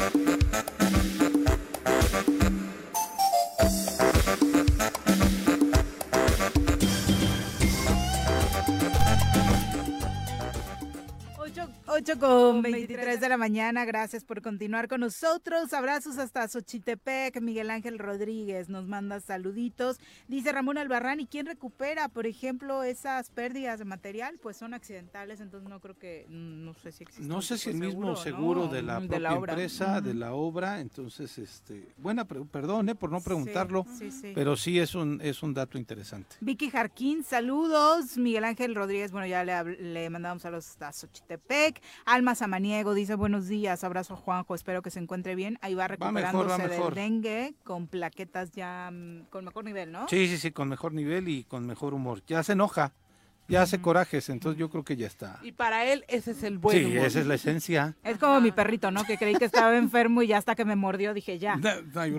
Thank you. 8 con 23 de la mañana, gracias por continuar con nosotros. Abrazos hasta Xochitepec, Miguel Ángel Rodríguez nos manda saluditos. Dice Ramón Albarrán, ¿y quién recupera, por ejemplo, esas pérdidas de material? Pues son accidentales, entonces no creo que, no sé si existe. No sé si el mismo seguro, de la propia empresa, de la obra, entonces, este, buena, perdón eh, por no preguntarlo, pero sí es un, es un dato interesante. Vicky Jarquín, saludos. Miguel Ángel Rodríguez, bueno, ya le, le mandamos saludos hasta Xochitepec. Alma Samaniego dice buenos días, abrazo Juanjo, espero que se encuentre bien. Ahí va recuperándose del dengue con plaquetas ya mm, con mejor nivel, ¿no? Sí, sí, sí, con mejor nivel y con mejor humor. Ya se enoja ya hace corajes, entonces yo creo que ya está. Y para él ese es el bueno. Sí, esa es la esencia. Es como mi perrito, ¿no? Que creí que estaba enfermo y ya hasta que me mordió dije ya.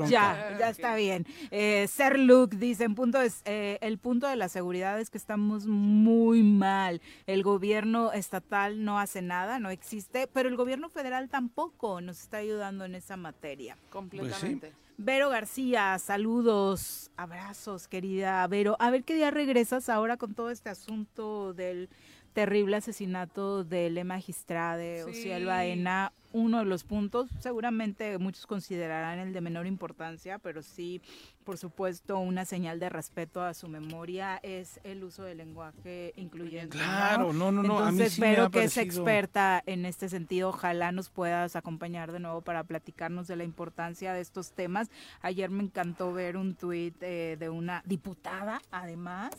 Ya, ya está bien. Eh, Ser Luke dice, en punto es, eh, el punto de la seguridad es que estamos muy mal. El gobierno estatal no hace nada, no existe, pero el gobierno federal tampoco nos está ayudando en esa materia. Completamente. Vero García, saludos, abrazos, querida Vero. A ver qué día regresas ahora con todo este asunto del terrible asesinato de Le Magistrade, sea, Baena, uno de los puntos, seguramente muchos considerarán el de menor importancia, pero sí por supuesto, una señal de respeto a su memoria es el uso del lenguaje incluyente. Claro, no, no, no. Entonces, espero que es experta en este sentido. Ojalá nos puedas acompañar de nuevo para platicarnos de la importancia de estos temas. Ayer me encantó ver un tuit eh, de una diputada, además,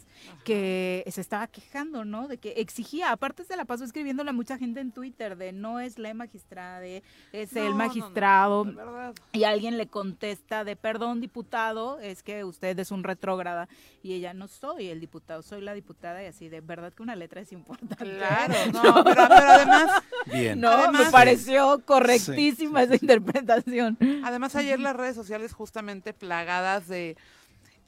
que se estaba quejando, ¿no? De que exigía, aparte se la pasó escribiéndole a mucha gente en Twitter de no es la magistrada, es el magistrado. y alguien le contesta de perdón, diputado es que usted es un retrógrada y ella no soy el diputado, soy la diputada y así, de verdad que una letra es importante. Claro, <laughs> no, pero, además, Bien. no, me pareció correctísima esa interpretación. Además ayer las redes sociales justamente plagadas de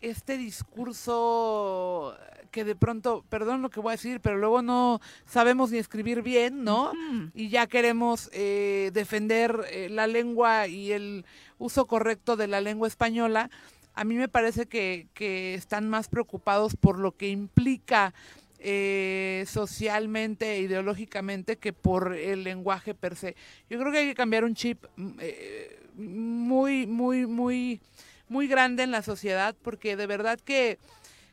este discurso que de pronto, perdón lo que voy a decir, pero luego no sabemos ni escribir bien, ¿no? Y ya queremos eh, defender eh, la lengua y el uso correcto de la lengua española a mí me parece que, que están más preocupados por lo que implica eh, socialmente e ideológicamente que por el lenguaje per se. Yo creo que hay que cambiar un chip mm, eh, muy, muy, muy, muy grande en la sociedad porque de verdad que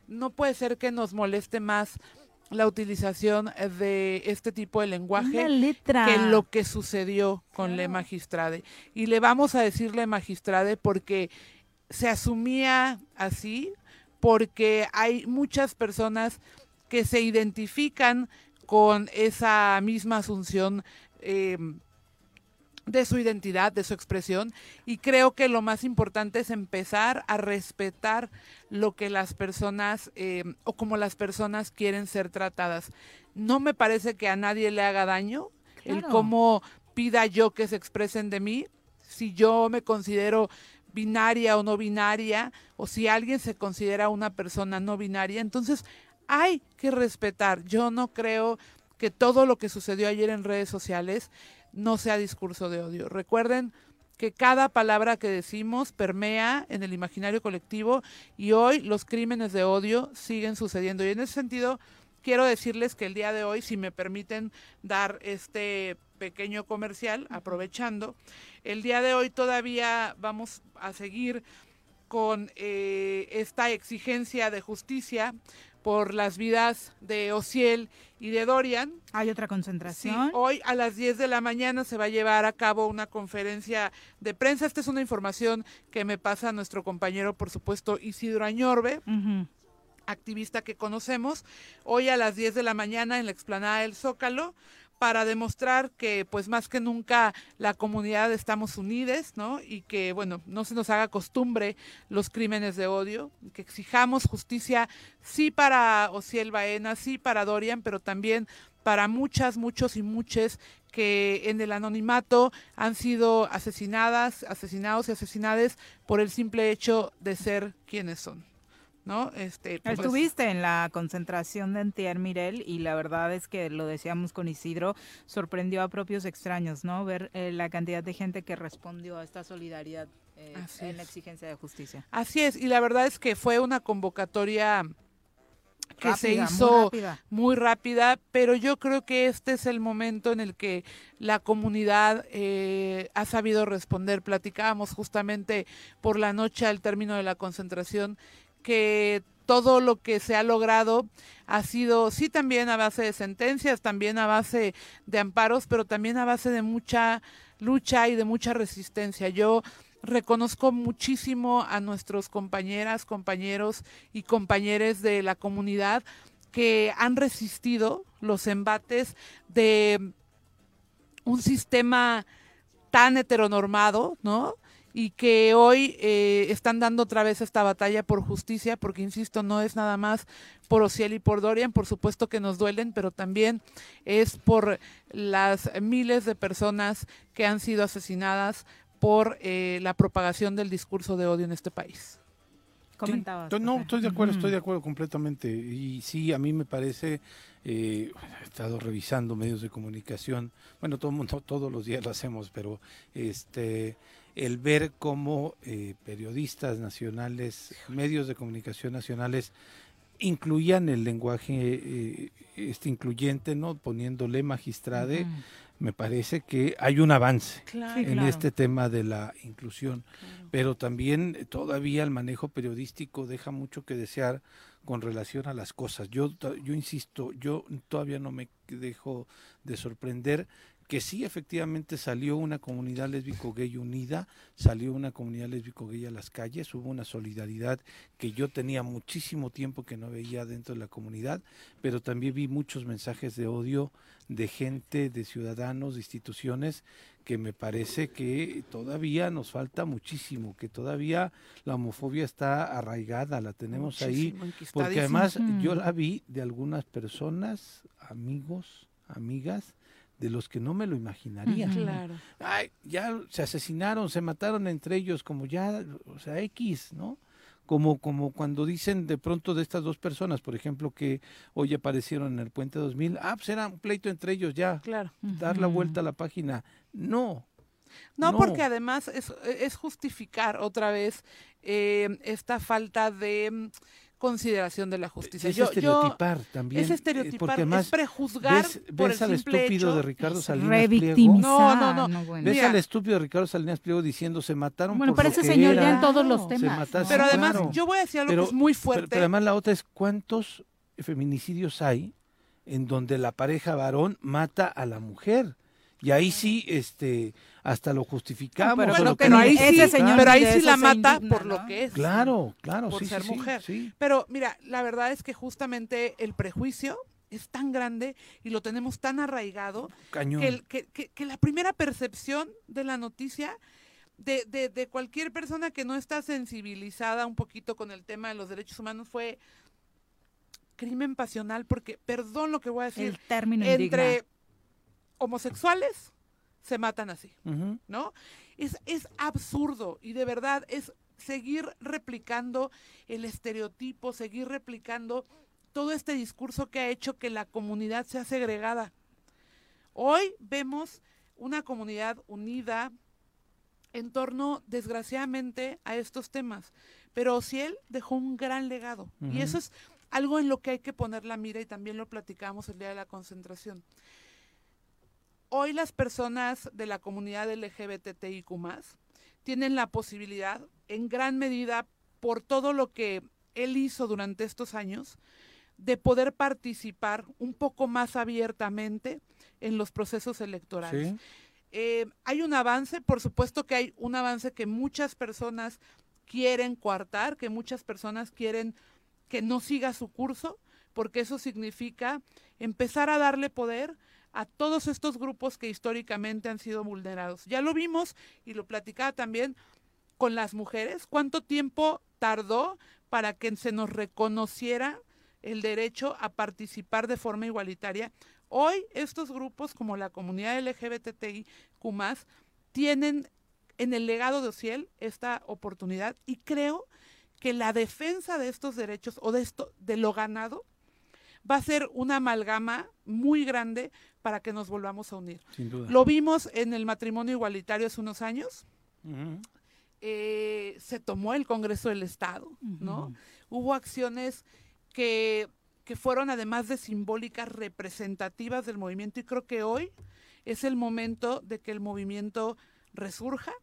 no puede ser que nos moleste más la utilización de este tipo de lenguaje que lo que sucedió con Le Magistrade. Y le vamos a decirle Magistrade porque se asumía así porque hay muchas personas que se identifican con esa misma asunción eh, de su identidad, de su expresión, y creo que lo más importante es empezar a respetar lo que las personas eh, o como las personas quieren ser tratadas. No me parece que a nadie le haga daño el cómo pida yo que se expresen de mí, si yo me considero binaria o no binaria, o si alguien se considera una persona no binaria, entonces hay que respetar. Yo no creo que todo lo que sucedió ayer en redes sociales no sea discurso de odio. Recuerden que cada palabra que decimos permea en el imaginario colectivo y hoy los crímenes de odio siguen sucediendo. Y en ese sentido, quiero decirles que el día de hoy, si me permiten dar este pequeño comercial, aprovechando, el día de hoy todavía vamos a seguir con eh, esta exigencia de justicia por las vidas de Ociel y de Dorian. Hay otra concentración. Sí, hoy a las 10 de la mañana se va a llevar a cabo una conferencia de prensa. Esta es una información que me pasa nuestro compañero, por supuesto, Isidro Añorbe. activista que conocemos, hoy a las 10 de la mañana en la explanada del Zócalo para demostrar que pues más que nunca la comunidad estamos unidas, ¿no? Y que bueno, no se nos haga costumbre los crímenes de odio, que exijamos justicia sí para Ociel Baena, sí para Dorian, pero también para muchas, muchos y muchas que en el anonimato han sido asesinadas, asesinados y asesinades por el simple hecho de ser quienes son. ¿No? Este, pues, Estuviste en la concentración de Entier Mirel y la verdad es que lo decíamos con Isidro, sorprendió a propios extraños, ¿no? Ver eh, la cantidad de gente que respondió a esta solidaridad eh, en la exigencia de justicia. Así es, y la verdad es que fue una convocatoria que se hizo muy rápida. pero yo creo que este es el momento en el que la comunidad eh, ha sabido responder. Platicábamos justamente por la noche al término de la concentración que todo lo que se ha logrado ha sido, sí, también a base de sentencias, también a base de amparos, pero también a base de mucha lucha y de mucha resistencia. Yo reconozco muchísimo a nuestros compañeras, compañeros y compañeros de la comunidad que han resistido los embates de un sistema tan heteronormado, ¿no? Y que hoy eh, están dando otra vez esta batalla por justicia, porque insisto, no es nada más por Ociel y por Dorian, por supuesto que nos duelen, pero también es por las miles de personas que han sido asesinadas por eh, la propagación del discurso de odio en este país. no, estoy de acuerdo, estoy de acuerdo completamente. Y sí, a mí me parece, eh, he estado revisando medios de comunicación, bueno, todo mundo, todos los días lo hacemos, pero este el ver cómo eh, periodistas nacionales, medios de comunicación nacionales incluían el lenguaje eh, este incluyente, no poniéndole magistrade, me parece que hay un avance en este tema de la inclusión, pero también todavía el manejo periodístico deja mucho que desear con relación a las cosas. Yo yo insisto, yo todavía no me dejo de sorprender que sí efectivamente salió una comunidad lésbico gay unida, salió una comunidad lésbico gay a las calles, hubo una solidaridad que yo tenía muchísimo tiempo que no veía dentro de la comunidad, pero también vi muchos mensajes de odio de gente, de ciudadanos, de instituciones, que me parece que todavía nos falta muchísimo, que todavía la homofobia está arraigada, la tenemos ahí, porque además yo la vi de algunas personas, amigos, amigas, de los que no me lo imaginaría. Claro. Ay, ya se asesinaron, se mataron entre ellos, como ya, o sea, X, ¿no? Como, como cuando dicen de pronto de estas dos personas, por ejemplo, que hoy aparecieron en el Puente 2000, ah, pues era un pleito entre ellos ya. Claro. Dar la vuelta a la página. No. No, porque además es, es, justificar otra vez eh, esta falta de consideración de la justicia. Es estereotipar también. Es estereotipar, es prejuzgar ves, por ves al estúpido de Ricardo Salinas Pliego. No, no, no. Ves al estúpido de Ricardo Salinas Pliego diciendo se mataron bueno, por parece lo que señor era, ya en todos los temas. Pero además, yo voy a decir algo que es muy fuerte. Pero, además la otra es cuántos feminicidios hay en donde la pareja varón mata a la mujer Y ahí sí, este, hasta lo justificamos. pero, lo pero ahí sí, pero ahí sí la mata indigna, por lo que es. Claro, claro, por sí, ser sí, sí, mujer. sí. Pero mira, la verdad es que justamente el prejuicio es tan grande y lo tenemos tan arraigado Cañón. que, el- que- que- que la primera percepción de la noticia de, de- de cualquier persona que no está sensibilizada un poquito con el tema de los derechos humanos fue crimen pasional, porque, perdón lo que voy a decir, El término entre indigna. homosexuales se matan así. ¿no? Es, es absurdo y de verdad es seguir replicando el estereotipo, seguir replicando todo este discurso que ha hecho que la comunidad sea segregada. Hoy vemos una comunidad unida en torno, desgraciadamente, a estos temas, pero Ociel dejó un gran legado y eso es algo en lo que hay que poner la mira y también lo platicamos el día de la concentración. Hoy las personas de la comunidad LGBTIQ tienen la posibilidad, en gran medida, por todo lo que él hizo durante estos años, de poder participar un poco más abiertamente en los procesos electorales. Sí. Eh, hay un avance, por supuesto que hay un avance que muchas personas quieren coartar, que muchas personas quieren que no siga su curso, porque eso significa empezar a darle poder a todos estos grupos que históricamente han sido vulnerados. Ya lo vimos y lo platicaba también con las mujeres, cuánto tiempo tardó para que se nos reconociera el derecho a participar de forma igualitaria. Hoy estos grupos como la comunidad LGBTI tienen en el legado de Ociel esta oportunidad y creo que la defensa de estos derechos o de esto de lo ganado va a ser una amalgama muy grande para que nos volvamos a unir. Sin duda. Lo vimos en el matrimonio igualitario hace unos años. Eh, se tomó el Congreso del Estado, ¿no? Hubo acciones que, que fueron además de simbólicas representativas del movimiento y creo que hoy es el momento de que el movimiento resurja.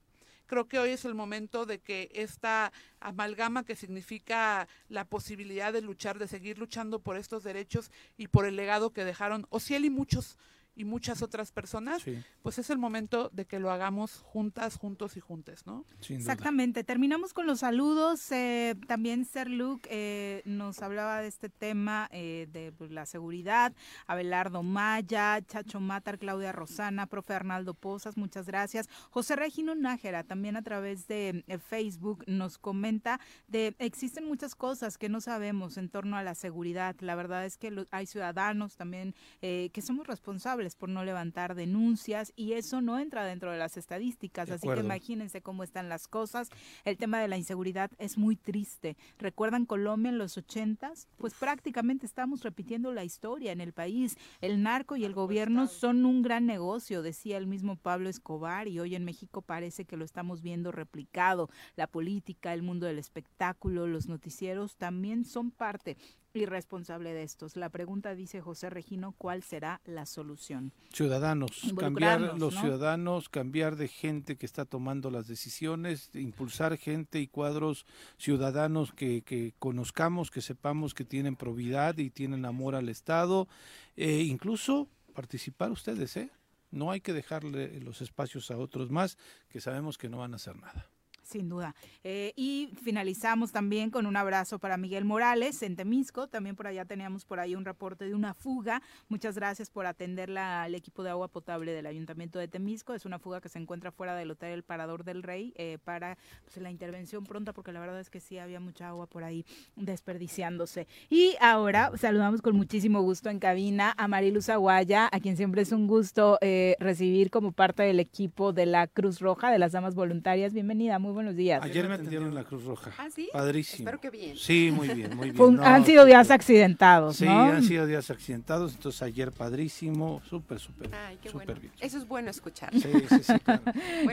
Creo que hoy es el momento de que esta amalgama que significa la posibilidad de luchar, de seguir luchando por estos derechos y por el legado que dejaron Ociel y muchos y muchas otras personas, Sí. pues es el momento de que lo hagamos juntas, juntos y juntes, ¿no? Sin duda. Exactamente. Terminamos con los saludos. Eh, también Ser Luke eh, nos hablaba de este tema eh, de pues, la seguridad. Abelardo Maya, Chacho Matar, Claudia Rosana, profe Arnaldo Pozas, muchas gracias. José Regino Nájera, también a través de eh, Facebook, nos comenta de existen muchas cosas que no sabemos en torno a la seguridad. La verdad es que lo- hay ciudadanos también eh, que somos responsables por no levantar denuncias y eso no entra dentro de las estadísticas. De así que imagínense cómo están las cosas. El tema de la inseguridad es muy triste. ¿Recuerdan Colombia en los ochentas? Pues prácticamente estamos repitiendo la historia en el país. El narco y el gobierno son un gran negocio, decía el mismo Pablo Escobar, y hoy en México parece que lo estamos viendo replicado. La política, el mundo del espectáculo, los noticieros también son parte irresponsable de estos. La pregunta dice José Regino, ¿cuál será la solución? Ciudadanos, cambiar los ¿no? ciudadanos, cambiar de gente que está tomando las decisiones, de impulsar gente y cuadros ciudadanos que, que conozcamos, que sepamos que tienen probidad y tienen amor al Estado, e incluso participar ustedes, ¿eh? No hay que dejarle los espacios a otros más que sabemos que no van a hacer nada. Sin duda. Eh, y finalizamos también con un abrazo para Miguel Morales en Temisco. También por allá teníamos por ahí un reporte de una fuga. Muchas gracias por atenderla al equipo de agua potable del Ayuntamiento de Temisco. Es una fuga que se encuentra fuera del Hotel El Parador del Rey eh, para pues, la intervención pronta, porque la verdad es que sí había mucha agua por ahí desperdiciándose. Y ahora saludamos con muchísimo gusto en cabina a Mariluz Aguaya, a quien siempre es un gusto eh, recibir como parte del equipo de la Cruz Roja de las Damas Voluntarias. Bienvenida, muy buenos días. Ayer me atendieron en la Cruz Roja. ¿Ah, sí? Padrísimo. Espero que bien. Sí, muy bien, muy <laughs> bien. No, han sido días accidentados, Sí, ¿no? han sido días accidentados, entonces ayer padrísimo, súper, súper, Ay, qué súper bueno. bien. Eso es bueno escuchar. Sí, sí, sí, <laughs> claro.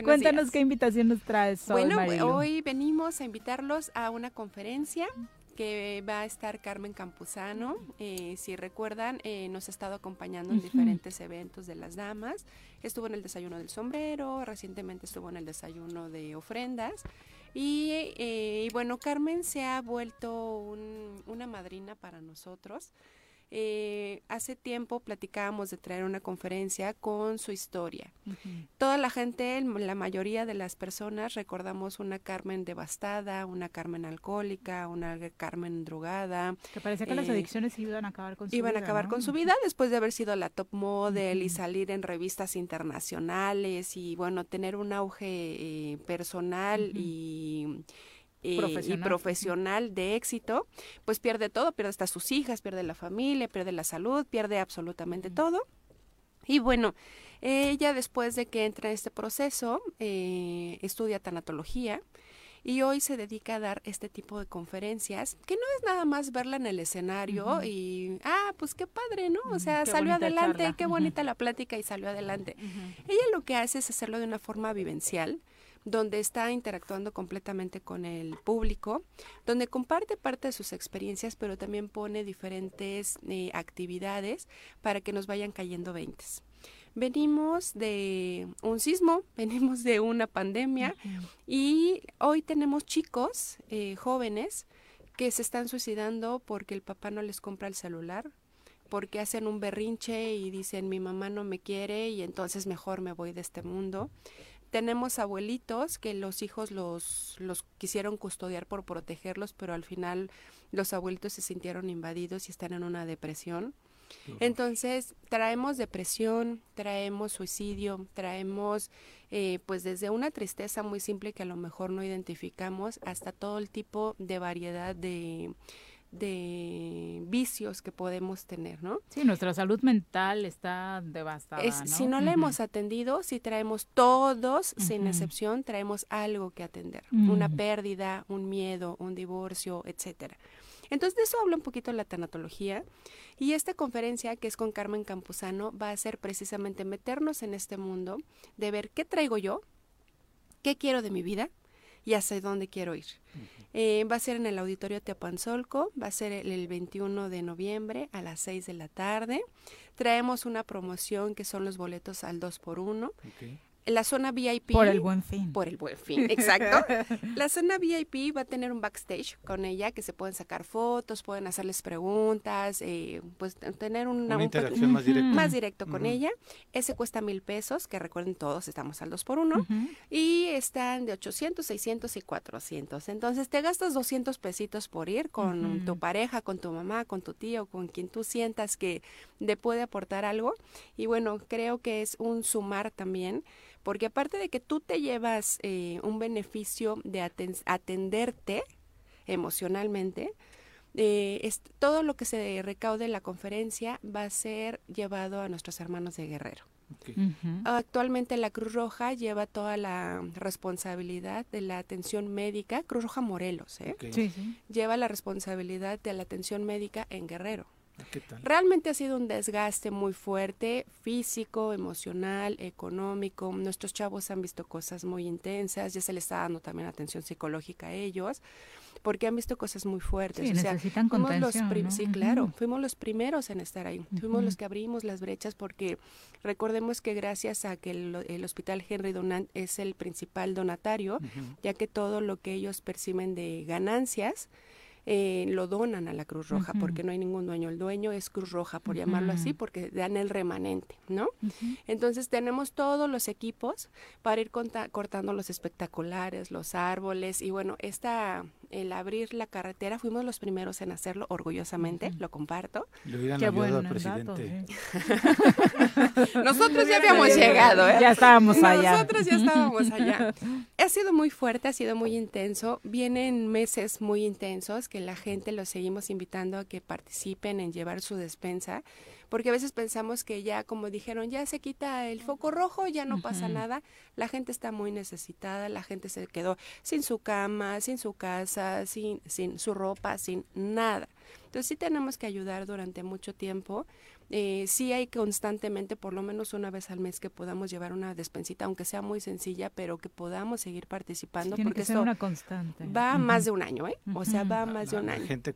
Cuéntanos días. qué invitación nos traes hoy, Bueno, Marilu. hoy venimos a invitarlos a una conferencia que va a estar Carmen Campuzano. Eh, si recuerdan, eh, nos ha estado acompañando en diferentes eventos de las damas. Estuvo en el desayuno del sombrero, recientemente estuvo en el desayuno de ofrendas. Y, eh, bueno, Carmen se ha vuelto un- una madrina para nosotros. Eh, hace tiempo platicábamos de traer una conferencia con su historia. Toda la gente, la mayoría de las personas recordamos una Carmen devastada, una Carmen alcohólica, una Carmen drogada. Que parecía que las eh, adicciones iban a acabar con su vida. Iban a acabar con su vida después de haber sido la top model y salir en revistas internacionales y bueno, tener un auge eh, personal y eh, profesional. y profesional de éxito, pues pierde todo, pierde hasta sus hijas, pierde la familia, pierde la salud, pierde absolutamente todo. Y bueno, ella después de que entra en este proceso, eh, estudia tanatología y hoy se dedica a dar este tipo de conferencias, que no es nada más verla en el escenario y, ah, pues qué padre, ¿no? O sea, salió adelante, qué bonita la plática y salió adelante. Ella lo que hace es hacerlo de una forma vivencial, donde está interactuando completamente con el público, donde comparte parte de sus experiencias, pero también pone diferentes eh, actividades para que nos vayan cayendo veintes. Venimos de un sismo, <laughs> venimos de una pandemia y hoy tenemos chicos eh, jóvenes que se están suicidando porque el papá no les compra el celular, porque hacen un berrinche y dicen mi mamá no me quiere y entonces mejor me voy de este mundo tenemos abuelitos que los hijos los, los quisieron custodiar por protegerlos, pero al final los abuelitos se sintieron invadidos y están en una depresión. Entonces, traemos depresión, traemos suicidio, traemos eh, pues desde una tristeza muy simple que a lo mejor no identificamos hasta todo el tipo de variedad de, de vicios que podemos tener, ¿no? Sí, nuestra salud mental está devastada. Si no la hemos atendido, si traemos todos, sin excepción, traemos algo que atender, una pérdida, un miedo, un divorcio, etcétera. Entonces de eso habla un poquito la tanatología y esta conferencia que es con Carmen Campuzano va a ser precisamente meternos en este mundo de ver qué traigo yo, qué quiero de mi vida y hacia dónde quiero ir. Eh, va a ser en el Auditorio Teopanzolco, va a ser el, 21 de noviembre a las 6 de la tarde. Traemos una promoción que son los boletos al 2 por 1 la zona VIP. Por el buen fin. Por el buen fin, exacto. <laughs> la zona VIP va a tener un backstage con ella que se pueden sacar fotos, pueden hacerles preguntas, eh, pues tener una, interacción más directa. Más directo con ella. Ese cuesta mil pesos, que recuerden todos, estamos al dos por uno. Y están de 800, 600 y 400. Entonces te gastas 200 pesitos por ir con tu pareja, con tu mamá, con tu tío, con quien tú sientas que le puede aportar algo. Y bueno, creo que es un sumar también porque aparte de que tú te llevas eh, un beneficio de atenderte emocionalmente, eh, todo lo que se recaude en la conferencia va a ser llevado a nuestros hermanos de Guerrero. Actualmente la Cruz Roja lleva toda la responsabilidad de la atención médica, Cruz Roja Morelos, ¿eh? lleva la responsabilidad de la atención médica en Guerrero. Realmente ha sido un desgaste muy fuerte, físico, emocional, económico. Nuestros chavos han visto cosas muy intensas, ya se les está dando también atención psicológica a ellos, porque han visto cosas muy fuertes. Sí, necesitan contención, Sí, claro, fuimos los primeros en estar ahí. Fuimos los que abrimos las brechas porque recordemos que gracias a que el, Hospital Henry Donant es el principal donatario, ya que todo lo que ellos perciben de ganancias, eh, lo donan a la Cruz Roja, porque no hay ningún dueño. El dueño es Cruz Roja, por llamarlo así, porque dan el remanente, ¿no? Entonces tenemos todos los equipos para ir cortando los espectaculares, los árboles, y bueno, esta, el abrir la carretera, fuimos los primeros en hacerlo, orgullosamente, lo comparto. Qué bueno, presidente. <laughs> <laughs> Nosotros ya habíamos llegado, ¿eh? Ya estábamos allá. Nosotros ya estábamos <laughs> allá. ha sido muy fuerte, ha sido muy intenso. Vienen meses muy intensos la gente los seguimos invitando a que participen en llevar su despensa, porque a veces pensamos que ya, como dijeron, ya se quita el foco rojo, ya no pasa nada. La gente está muy necesitada, la gente se quedó sin su cama, sin su casa, sin, sin su ropa, sin nada. Entonces sí tenemos que ayudar durante mucho tiempo eh, sí hay constantemente, por lo menos una vez al mes, que podamos llevar una despensita, aunque sea muy sencilla, pero que podamos seguir participando. porque que una constante. Va más de un año, ¿eh? O sea, va más de un año. gente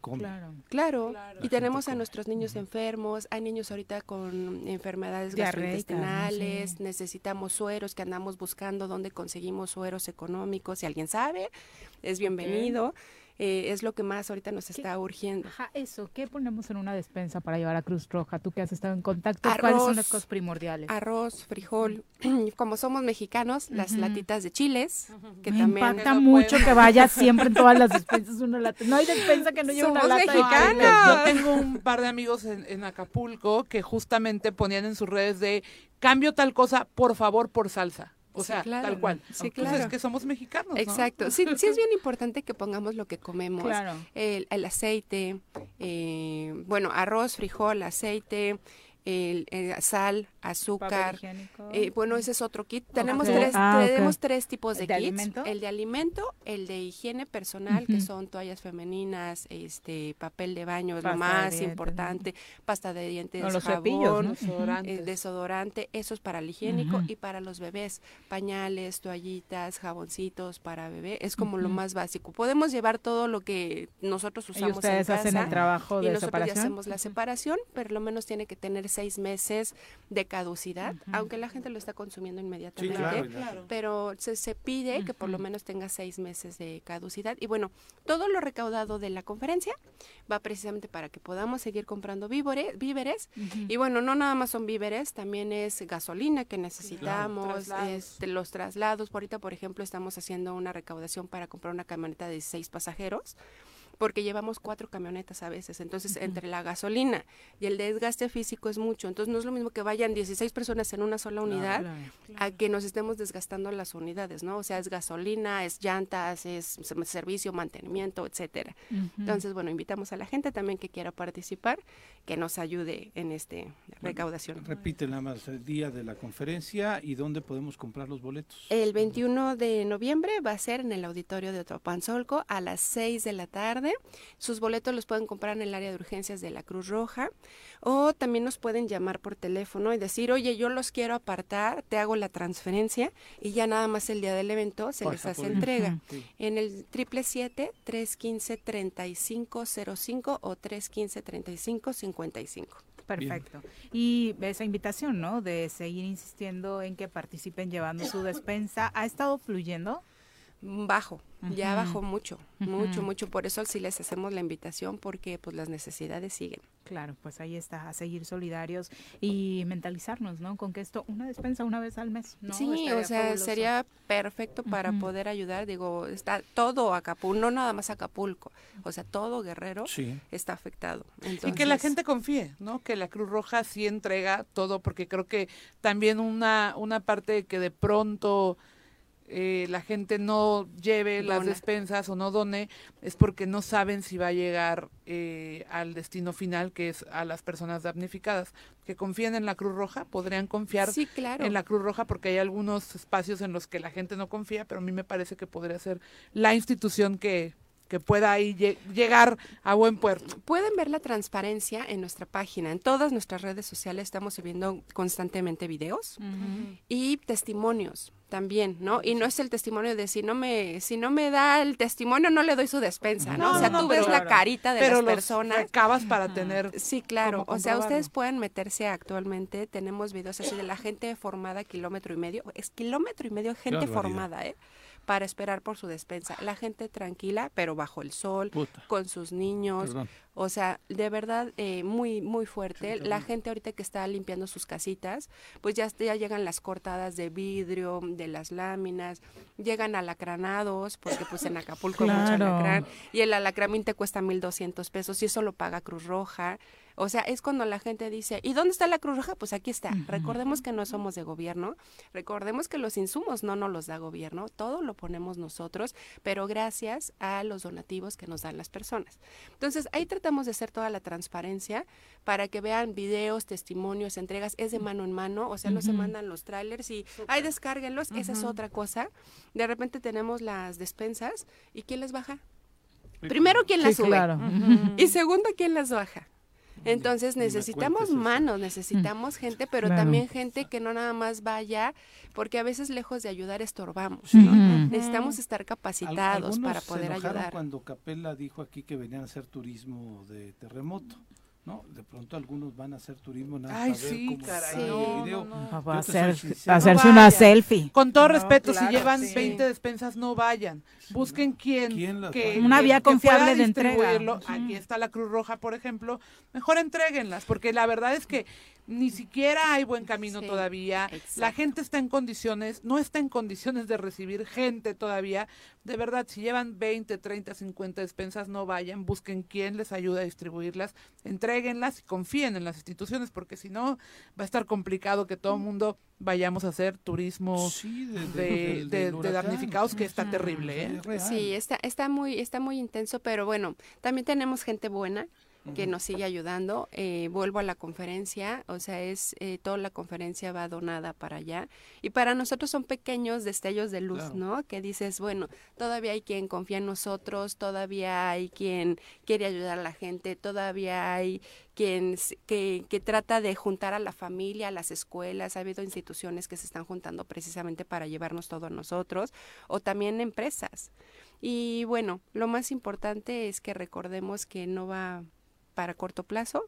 Claro. Y tenemos a nuestros niños enfermos, hay niños ahorita con enfermedades gastrointestinales, necesitamos sueros que andamos buscando dónde conseguimos sueros económicos. Si alguien sabe, es bienvenido. Eh, es lo que más ahorita nos está urgiendo. Ajá, eso, ¿qué ponemos en una despensa para llevar a Cruz Roja? Tú que has estado en contacto, ¿cuáles son las cosas primordiales? Arroz, frijol, <clears throat> como somos mexicanos, las latitas de chiles, que Me también... impacta mucho que vaya <laughs> siempre en todas las despensas una lata. No hay despensa que no lleve una Somos lata mexicanos. Yo tengo un par de amigos en, en Acapulco que justamente ponían en sus redes de cambio tal cosa, por favor, por salsa. O Sí, sea, claro. tal cual. Sí, Entonces, claro. es que somos mexicanos. ¿no? Exacto. Sí, sí es bien importante que pongamos lo que comemos. Claro. El, el aceite, eh, bueno, arroz, frijol, aceite, el, el sal, azúcar. Eh, bueno, ese es otro kit. Tenemos, tres, Ah, tenemos tres tipos de ¿El de kits. alimento? El de alimento, el de higiene personal, que son toallas femeninas, este papel de baño, es lo más dientes, importante, pasta de dientes, No, los jabón, cepillos, ¿no? eh, desodorante, eso es para el higiénico y para los bebés, pañales, toallitas, jaboncitos para bebé, es como lo más básico. Podemos llevar todo lo que nosotros Y usamos ustedes en hacen casa, el trabajo y de ya separación. hacemos la separación, pero lo menos tiene que tener seis meses de caducidad, aunque la gente lo está consumiendo inmediatamente, claro, claro. pero se, se pide que por lo menos tenga seis meses de caducidad. Y bueno, todo lo recaudado de la conferencia va precisamente para que podamos seguir comprando víveres, víveres. y bueno, no nada más son víveres, también es gasolina que necesitamos, este, los traslados. Ahorita, por ejemplo, estamos haciendo una recaudación para comprar una camioneta de seis pasajeros porque llevamos cuatro camionetas a veces. Entonces, entre la gasolina y el desgaste físico es mucho. Entonces, no es lo mismo que vayan 16 personas en una sola unidad claro, a que nos estemos desgastando las unidades, ¿no? O sea, es gasolina, es llantas, es servicio, mantenimiento, etcétera. Entonces, bueno, invitamos a la gente también que quiera participar, que nos ayude en este recaudación. Repite nada más el día de la conferencia y dónde podemos comprar los boletos. El 21 de noviembre va a ser en el auditorio de Otopanzolco a las 6 de la tarde. Sus boletos los pueden comprar en el área de urgencias de la Cruz Roja o también nos pueden llamar por teléfono y decir, oye, yo los quiero apartar, te hago la transferencia y ya nada más el día del evento se les hace por- entrega. Sí. En el 777-315-3505 o 315-3555. Perfecto. Y esa invitación, ¿no? De seguir insistiendo en que participen llevando su despensa, ¿ha estado fluyendo? Bajo, ya bajó mucho, mucho, mucho. Por eso sí les hacemos la invitación porque pues las necesidades siguen. Claro, pues ahí está, a seguir solidarios y mentalizarnos, ¿no? Con que esto, una despensa una vez al mes, ¿no? sí, o sea, fabuloso. sería perfecto para poder ayudar. Digo, está todo Acapulco, no nada más Acapulco, o sea, todo Guerrero Sí. está afectado. Y que la gente confíe, ¿no? Que la Cruz Roja sí entrega todo, porque creo que también una, una parte de que de pronto eh, la gente no lleve las despensas o no done, es porque no saben si va a llegar eh, al destino final, que es a las personas damnificadas. Que confíen en la Cruz Roja, podrían confiar Sí, claro. en la Cruz Roja, porque hay algunos espacios en los que la gente no confía, pero a mí me parece que podría ser la institución que, que pueda ahí lle- llegar a buen puerto. Pueden ver la transparencia en nuestra página. En todas nuestras redes sociales estamos subiendo constantemente videos y testimonios también, ¿no? Y no es el testimonio de si no me si no me da el testimonio no le doy su despensa, ¿no? No, o sea, no, no, tú ves la carita de pero las los personas. recabas para tener Sí, claro. O sea, ustedes pueden meterse actualmente, tenemos videos así de la gente formada kilómetro y medio, es kilómetro y medio gente formada, ¿eh? Para esperar por su despensa. La gente tranquila, pero bajo el sol, Puta. con sus niños. Perdón. O sea, de verdad, eh, muy, muy fuerte. Sí, La gente ahorita que está limpiando sus casitas, pues ya, ya llegan las cortadas de vidrio, de las láminas, llegan alacranados, porque pues en Acapulco hay mucho alacrán, y el alacramín te cuesta 1.200 pesos, y eso lo paga Cruz Roja. O sea, es cuando la gente dice, ¿y dónde está la Cruz Roja? Pues aquí está. Recordemos que no somos de gobierno, recordemos que los insumos no nos los da gobierno, todo lo ponemos nosotros, pero gracias a los donativos que nos dan las personas. Entonces, ahí tratamos de hacer toda la transparencia para que vean videos, testimonios, entregas, es de mano en mano, o sea, no se mandan los trailers y, ay, descárguenlos, esa es otra cosa. De repente tenemos las despensas y ¿quién les baja? Primero, ¿quién las Sí, sube? claro. Y segundo, ¿quién las baja? Entonces necesitamos manos, necesitamos gente, pero Claro. también gente que no nada más vaya, porque a veces lejos de ayudar estorbamos. Sí. ¿no? Ujú. Necesitamos estar capacitados para poder ayudar. cuando Capella dijo aquí que venían a hacer turismo de terremoto. ¿No? De pronto algunos van a hacer turismo nada Ay, sí, cómo caray, no, el video. no, no. Hacer- hacerse una vayan. selfie. Con todo No, respeto, claro, si llevan sí. 20 despensas, no vayan. Busquen quién. las que, Una vía que confiable de entrega. Aquí está la Cruz Roja, por ejemplo. Mejor entréguenlas, porque la verdad es que ni siquiera hay buen camino Sí, todavía. La gente está en condiciones, no está en condiciones de recibir gente todavía. De verdad, si llevan 20, 30, 50 despensas, no vayan. Busquen quién les ayude a distribuirlas. Entréguenlas y confíen en las instituciones, porque si no, va a estar complicado que todo el mundo vayamos a hacer turismo Sí, de- de, de- del- de- del de huracán. damnificados, que está terrible. ¿eh? Sí, está, está muy, está muy intenso, pero bueno, también tenemos gente buena que nos sigue ayudando. Eh, vuelvo a la conferencia, o sea, es eh, toda la conferencia va donada para allá. Y para nosotros son pequeños destellos de luz, Claro. ¿no? Que dices, bueno, todavía hay quien confía en nosotros, todavía hay quien quiere ayudar a la gente, todavía hay quien que, que trata de juntar a la familia, a las escuelas. Ha habido instituciones que se están juntando precisamente para llevarnos todo a nosotros, o también empresas. Y bueno, lo más importante es que recordemos que no va para corto plazo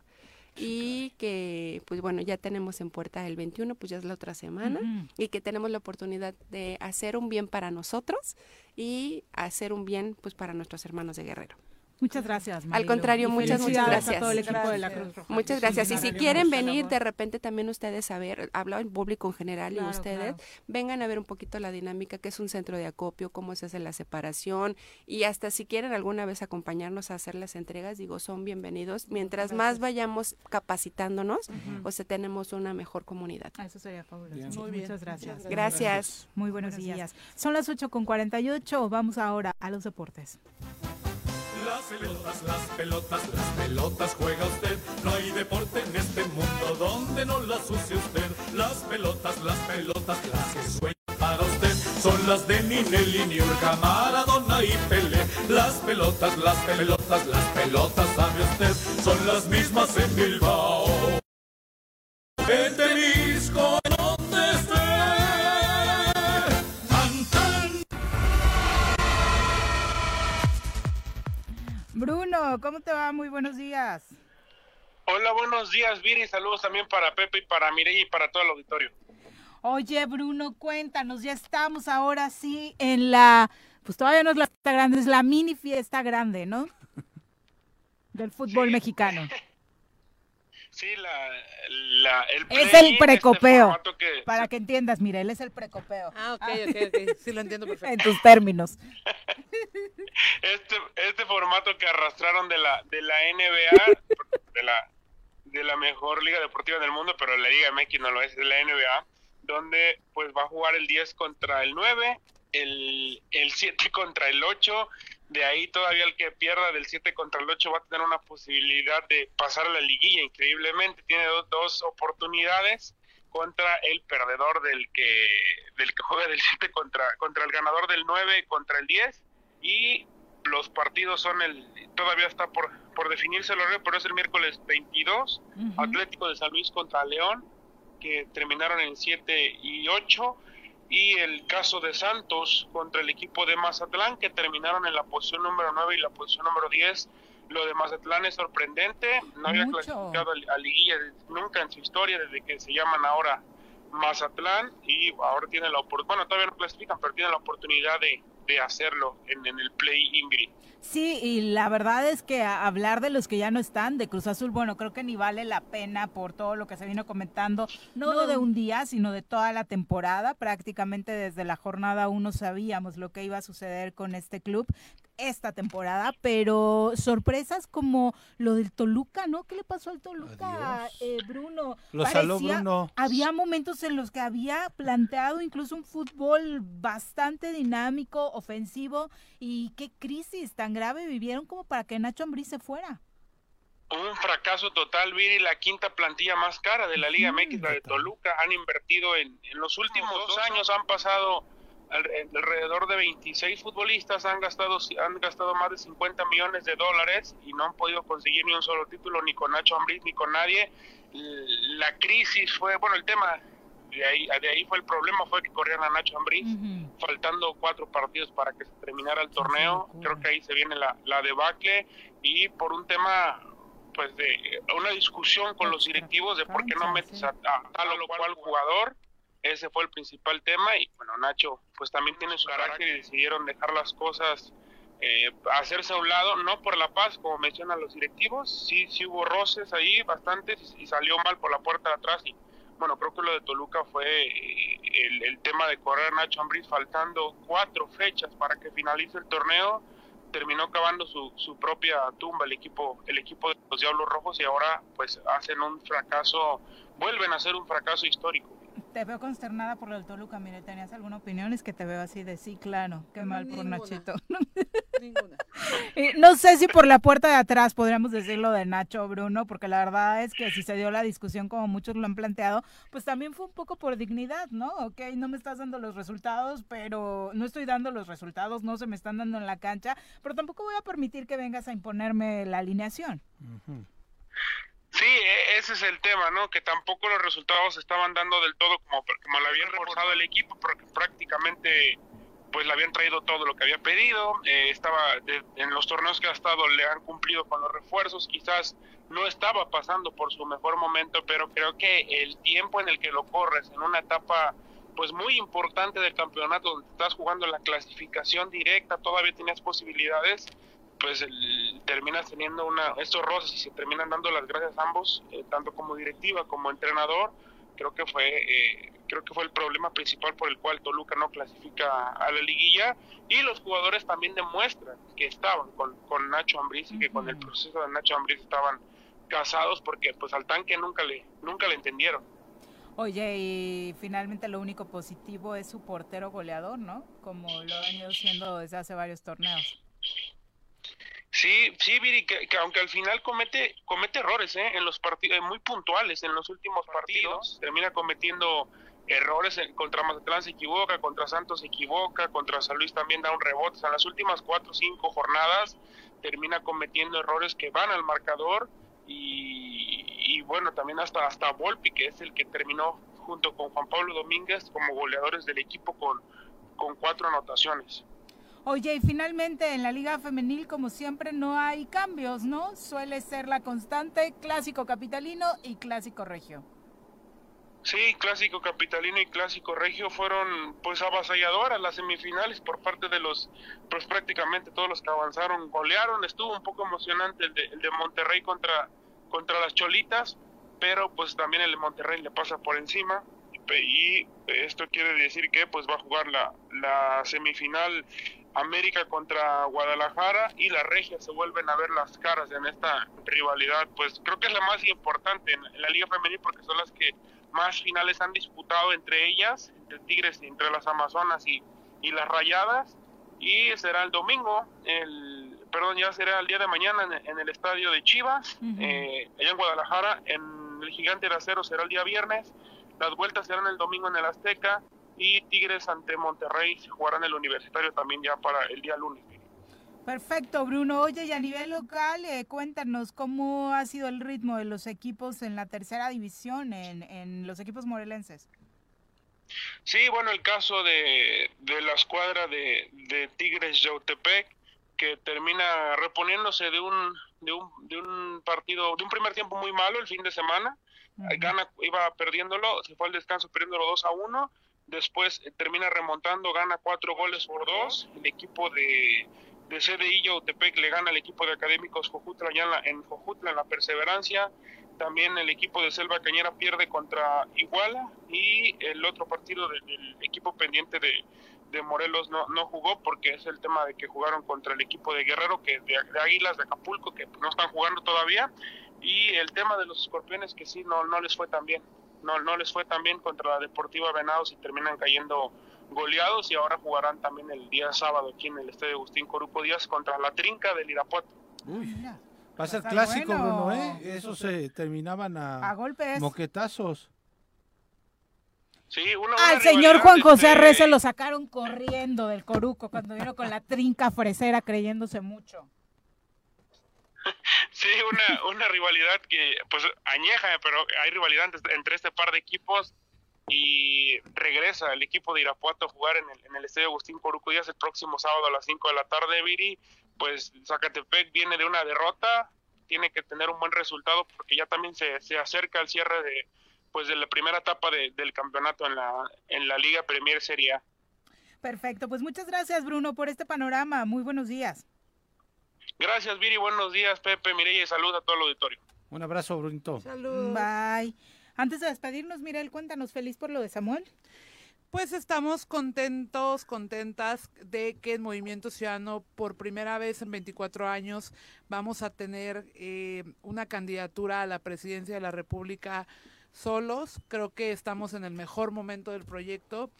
y que pues bueno, ya tenemos en puerta el 21, pues ya es la otra semana y que tenemos la oportunidad de hacer un bien para nosotros y hacer un bien pues para nuestros hermanos de Guerrero. Muchas gracias. Al contrario, Y muchas, muchas gracias. A todo el equipo de la Cruz Roja. Muchas gracias. Y si quieren venir de repente también ustedes a ver, hablo en público en general Claro, y ustedes, claro. vengan a ver un poquito la dinámica que es un centro de acopio, cómo se hace la separación y hasta si quieren alguna vez acompañarnos a hacer las entregas, digo, son bienvenidos. Mientras más vayamos capacitándonos, o sea, tenemos una mejor comunidad. Ah, Eso sería fabuloso. Bien. Sí, Muy bien. Muchas gracias. Gracias. Muy buenos días. Son las 8 con 48. Vamos ahora a los deportes. Las pelotas, las pelotas, las pelotas juega usted. No hay deporte en este mundo donde no las use usted. Las pelotas, las pelotas, las que sueñan para usted. Son las de Ninelli, Niurka, Maradona y Pelé. Las pelotas, las pelotas, las pelotas, sabe usted. Son las mismas en Bilbao. En Temisco, Bruno, ¿cómo te va? Muy buenos días. Hola, buenos días, Viri. Saludos también para Pepe y para Mireya y para todo el auditorio. Oye, Bruno, cuéntanos, ya estamos ahora sí en la, pues todavía no es la fiesta grande, es la mini fiesta grande, ¿no? <laughs> Del fútbol mexicano. <laughs> Sí, la, la, el Es el este precopeo. formato que- Para que entiendas, mira, él es el precopeo. Ah, ok, ok, ok. Sí, lo entiendo <laughs> perfecto. En tus términos. <laughs> este, este formato que arrastraron de la, de la NBA, <laughs> de la, de la mejor liga deportiva del mundo, pero la Liga MX no lo es, de la NBA, donde pues va a jugar el 10 contra el 9, el, el 7 contra el 8, de ahí todavía el que pierda del 7 contra el 8 va a tener una posibilidad de pasar a la liguilla, increíblemente, tiene dos, dos oportunidades contra el perdedor del que del que juega del 7 contra contra el ganador del 9 contra el 10 y los partidos son el todavía está por por definirse el horario, pero es el miércoles 22 Atlético de San Luis contra León que terminaron en 7 y 8 y el caso de Santos contra el equipo de Mazatlán que terminaron en la posición número 9 y la posición número 10 lo de Mazatlán es sorprendente, no había Mucho. clasificado a, a liguilla nunca en su historia desde que se llaman ahora Mazatlán y ahora tiene la oportunidad, bueno, todavía no clasifican, pero tiene la oportunidad de, de hacerlo en, en el play-in. Sí, y la verdad es que hablar de los que ya no están, de Cruz Azul, bueno, creo que ni vale la pena por todo lo que se vino comentando, no, de un día, sino de toda la temporada. Prácticamente desde la jornada uno sabíamos lo que iba a suceder con este club esta temporada, pero sorpresas como lo del Toluca, ¿no? ¿Qué le pasó al Toluca, eh, Bruno? Lo saló Bruno. Había momentos en los que había planteado incluso un fútbol bastante dinámico, ofensivo, y qué crisis tan grave vivieron como para que Nacho Ambriz se fuera. Un fracaso total, Viri, la quinta plantilla más cara de la Liga MX, la de Toluca, han invertido en, en los últimos dos años, han pasado al- alrededor de 26 futbolistas, han gastado, han gastado más de 50 millones de dólares y no han podido conseguir ni un solo título, ni con Nacho Ambriz, ni con nadie. La crisis fue, bueno, el tema de ahí, de ahí fue el problema, fue que corrieron a Nacho Ambriz, faltando cuatro partidos para que se terminara el torneo. Creo que ahí se viene la, la debacle y por un tema pues de una discusión con los directivos de por qué no metes a, tal o cual jugador. Ese fue el principal tema y bueno, Nacho pues también tiene su carácter y decidieron dejar las cosas eh, hacerse a un lado, no por la paz, como mencionan los directivos, sí, sí hubo roces ahí bastantes y, salió mal por la puerta de atrás y bueno, creo que lo de Toluca fue eh, el, tema de correr a Nacho Ambriz faltando cuatro fechas para que finalice el torneo, terminó cavando su, su propia tumba el equipo, el equipo de los Diablos Rojos y ahora pues hacen un fracaso, vuelven a ser un fracaso histórico. Te veo consternada por el Toluca, mire, ¿tenías alguna opinión? Es que te veo así de sí, claro, qué mal por Nachito. <laughs> Ninguna. <laughs> no sé si por la puerta de atrás podríamos decirlo de Nacho Bruno, porque la verdad es que si se dio la discusión como muchos lo han planteado, pues también fue un poco por dignidad, ¿no? Ok, no me estás dando los resultados, pero no estoy dando los resultados, no se me están dando en la cancha, pero tampoco voy a permitir que vengas a imponerme la alineación. Sí, e, ese es el tema, ¿no? Que tampoco los resultados estaban dando del todo como, como lo habían reforzado el equipo, porque prácticamente pues le habían traído todo lo que había pedido, eh, estaba en los torneos que ha estado le han cumplido con los refuerzos, quizás no estaba pasando por su mejor momento, pero creo que el tiempo en el que lo corres en una etapa pues muy importante del campeonato donde estás jugando la clasificación directa, todavía tenías posibilidades, pues terminas teniendo una, estos roces y se terminan dando las gracias a ambos, eh, tanto como directiva como entrenador. Creo que fue eh, creo que fue el problema principal por el cual Toluca no clasifica a la liguilla y los jugadores también demuestran que estaban con, con Nacho Ambriz y que con el proceso de Nacho Ambriz estaban casados porque pues al tanque nunca le nunca le entendieron. Oye, y finalmente lo único positivo es su portero goleador, ¿no? Como lo han ido siendo desde hace varios torneos. Sí, sí, Viri, que, aunque al final comete comete errores, ¿eh? En los partidos, muy puntuales en los últimos partidos, termina cometiendo errores contra Mazatlán se equivoca, contra Santos se equivoca, contra San Luis también da un rebote. en las últimas cuatro o cinco jornadas termina cometiendo errores que van al marcador y, bueno, también hasta, hasta Volpi, que es el que terminó junto con Juan Pablo Domínguez como goleadores del equipo con, con cuatro anotaciones. Oye, y finalmente en la Liga Femenil, como siempre, no hay cambios, ¿no? Suele ser la constante clásico capitalino y clásico regio. Sí, clásico capitalino y clásico regio fueron pues avasalladoras las semifinales por parte de los, pues prácticamente todos los que avanzaron golearon, estuvo un poco emocionante el de, el de Monterrey contra, contra las Cholitas, pero pues también el de Monterrey le pasa por encima y esto quiere decir que pues va a jugar la, la semifinal América contra Guadalajara y la Regia se vuelven a ver las caras en esta rivalidad, pues creo que es la más importante en, la Liga Femenil porque son las que más finales han disputado entre ellas, entre Tigres, entre las Amazonas y, y las Rayadas, y será el domingo, el perdón, ya será el día de mañana en, el estadio de Chivas, eh, allá en Guadalajara, en el Gigante de Acero será el día viernes, las vueltas serán el domingo en el Azteca, y Tigres ante Monterrey se jugarán el universitario también ya para el día lunes. Perfecto, Bruno. Oye, y a nivel local, eh, cuéntanos cómo ha sido el ritmo de los equipos en la tercera división, en, en los equipos morelenses. Sí, bueno, el caso de, de la escuadra de, de Tigres Yautepec, que termina reponiéndose de un, de un, de un partido, de un primer tiempo muy malo el fin de semana. Gana, iba perdiéndolo, se fue al descanso perdiéndolo 2 a 1 después eh, termina remontando, gana cuatro goles por dos, el equipo de, de CDI Yautepec le gana al equipo de Académicos Jojutla ya en, la, en Jojutla en la perseverancia, también el equipo de Selva Cañera pierde contra Iguala y el otro partido del equipo pendiente de, de Morelos no, no jugó porque es el tema de que jugaron contra el equipo de Guerrero, que de, de Águilas de Acapulco, que no están jugando todavía, y el tema de los escorpiones que sí no, no les fue tan bien no, no les fue tan bien contra la Deportiva Venados y terminan cayendo goleados y ahora jugarán también el día sábado aquí en el Estadio Agustín Corupo Díaz contra la Trinca del Irapuato. Uy, va a ser clásico, Bruno, ¿eh? Esos se terminaban a, golpes. moquetazos. Sí, una, Al señor Juan José Arrece lo sacaron corriendo del Coruco cuando vino con la trinca fresera creyéndose mucho. <laughs> sí, una, una rivalidad que, pues, añeja, pero hay rivalidad entre este par de equipos y regresa el equipo de Irapuato a jugar en el, Estadio Agustín Coruco el próximo sábado a las 5 de la tarde, Viri. Pues Zacatepec viene de una derrota tiene que tener un buen resultado porque ya también se, se acerca el cierre de pues de la primera etapa del campeonato en la en la Liga Premier Serie A. Perfecto, pues muchas gracias Bruno por este panorama. Muy buenos días. Gracias Viri, buenos días Pepe, Mireya y saludos a todo el auditorio. Un abrazo Brunito. Saludos. Bye. Antes de despedirnos, Mirel, cuéntanos, feliz por lo de Samuel. Pues estamos contentos, contentas de que en Movimiento Ciudadano por primera vez en 24 años vamos a tener eh, una candidatura a la presidencia de la República solos. Creo que estamos en el mejor momento del proyecto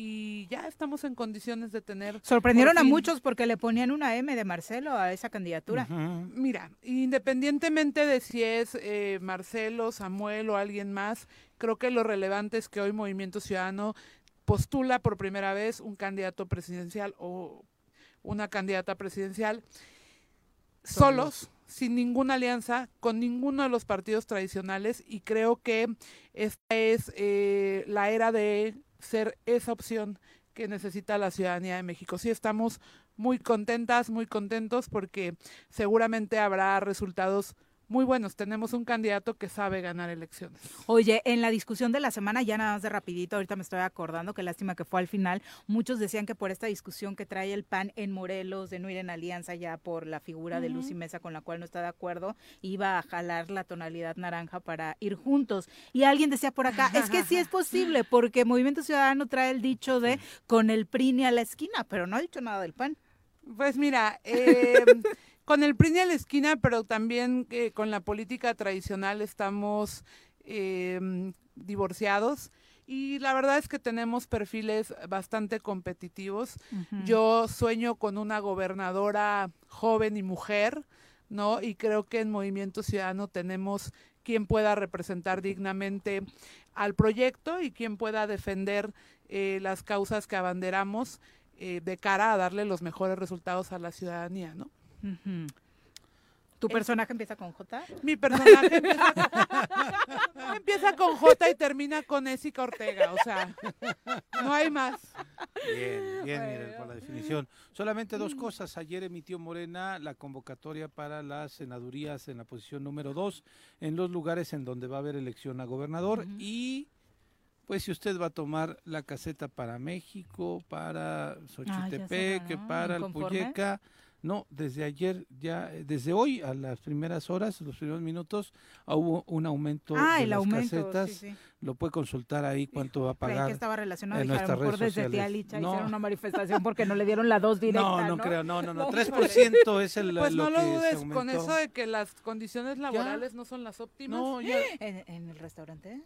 y ya estamos en condiciones de tener... Sorprendieron a muchos porque le ponían una M de Marcelo a esa candidatura. Mira, independientemente de si es eh, Marcelo, Samuel o alguien más, creo que lo relevante es que hoy Movimiento Ciudadano postula por primera vez un candidato presidencial o una candidata presidencial solos sin ninguna alianza con ninguno de los partidos tradicionales y creo que esta es eh, la era de ser esa opción que necesita la ciudadanía de México. Sí estamos muy contentas, muy contentos porque seguramente habrá resultados muy buenos. Tenemos un candidato que sabe ganar elecciones. Oye, en la discusión de la semana, ya nada más de rapidito, ahorita me estoy acordando, qué lástima que fue al final, muchos decían que por esta discusión que trae el PAN en Morelos, de no ir en alianza ya por la figura de Lucy Mesa con la cual no está de acuerdo, iba a jalar la tonalidad naranja para ir juntos. Y alguien decía por acá, es que sí es posible, porque Movimiento Ciudadano trae el dicho de con el PRI ni a la esquina, pero no ha dicho nada del PAN. Pues mira, eh, <laughs> con el PRI a la esquina, pero también eh, con la política tradicional estamos em, divorciados. Y la verdad es que tenemos perfiles bastante competitivos. Yo sueño con una gobernadora joven y mujer, ¿no? Y creo que en Movimiento Ciudadano tenemos quien pueda representar dignamente al proyecto y quien pueda defender eh, las causas que abanderamos eh, de cara a darle los mejores resultados a la ciudadanía, ¿no? ¿Tu personaje empieza con J? Mi personaje <laughs> empieza, con J y termina con Essica Ortega, o sea, no hay más. Bien, bien, miren, por la definición. Solamente dos cosas. Ayer emitió Morena la convocatoria para las senadurías en la posición número dos, en los lugares en donde va a haber elección a gobernador y pues si usted va a tomar la caseta para México, para Xochitepec, para el Puyeca, no, desde ayer, ya, desde hoy a las primeras horas, los primeros minutos, hubo un aumento ah, de el las aumento, casetas. Lo puede consultar ahí cuánto va a pagar. que estaba relacionado en a lo mejor desde Tía Licha hicieron una manifestación porque no le <laughs> dieron la dos directa. No, no, creo, no, no, no. 3% es el Pues lo no lo que dudes se con eso de que las condiciones laborales no son las óptimas. No, ya. ¿En, en el restaurante?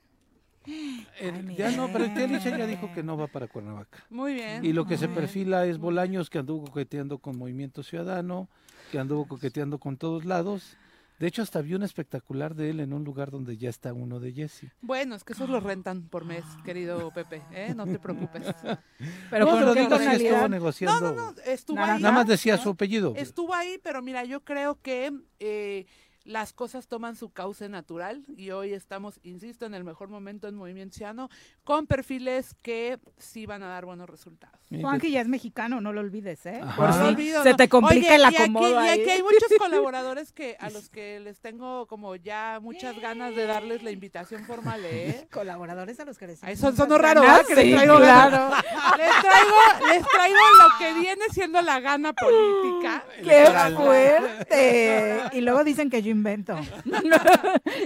Eh, ya no, pero Tía Licha ya dijo que no va para Cuernavaca. Muy bien. Y lo que se bien. perfila es Bolaños, que anduvo coqueteando con Movimiento Ciudadano, que anduvo coqueteando con todos lados. De hecho, hasta vi un espectacular de él en un lugar donde ya está uno de Jesse. Bueno, es que esos los rentan por mes, querido Pepe, ¿eh? No te preocupes. <laughs> Pero no, con pero digo que tonalidad. estuvo negociando. No, no, no, estuvo Naranja. ahí. Nada más decía su apellido. Estuvo ahí, pero mira, yo creo que eh, las cosas toman su cauce natural y hoy estamos, insisto, en el mejor momento en Movimiento Ciudadano con perfiles que sí van a dar buenos resultados. Juanqui ya es mexicano, no lo olvides, ¿eh? Por No si lo olvido, se ¿no? te complica Oye, el y aquí- acomodo Y ahí. aquí hay muchos colaboradores que <laughs> a los que les tengo como ya muchas ganas de darles la invitación formal, ¿eh? <laughs> Colaboradores a los que les Ay, son, sonó raro, ¿verdad? Que les Sí, traigo claro. Les traigo, les traigo lo que viene siendo la gana política. <laughs> ¡Qué fuerte! Y luego dicen que yo invento. <laughs>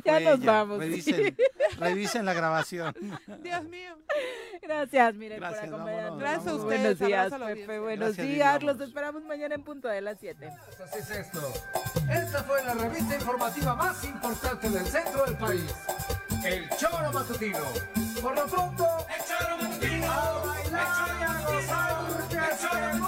ya Fue nos ella. vamos. Revisen, revisen la grabación. <laughs> Dios mío. Gracias, miren, Gracias, por acompañarnos. vámonos, Gracias a ustedes, Buenos días, abrazo a la Pepe. Buenos Gracias, días. Los esperamos mañana en punto de las 7. Así es esto. Esta fue la revista informativa más importante del centro del país. El Choro Matutino. Por lo pronto, el Choro Matutino. A bailar y a gozar, porque este mundo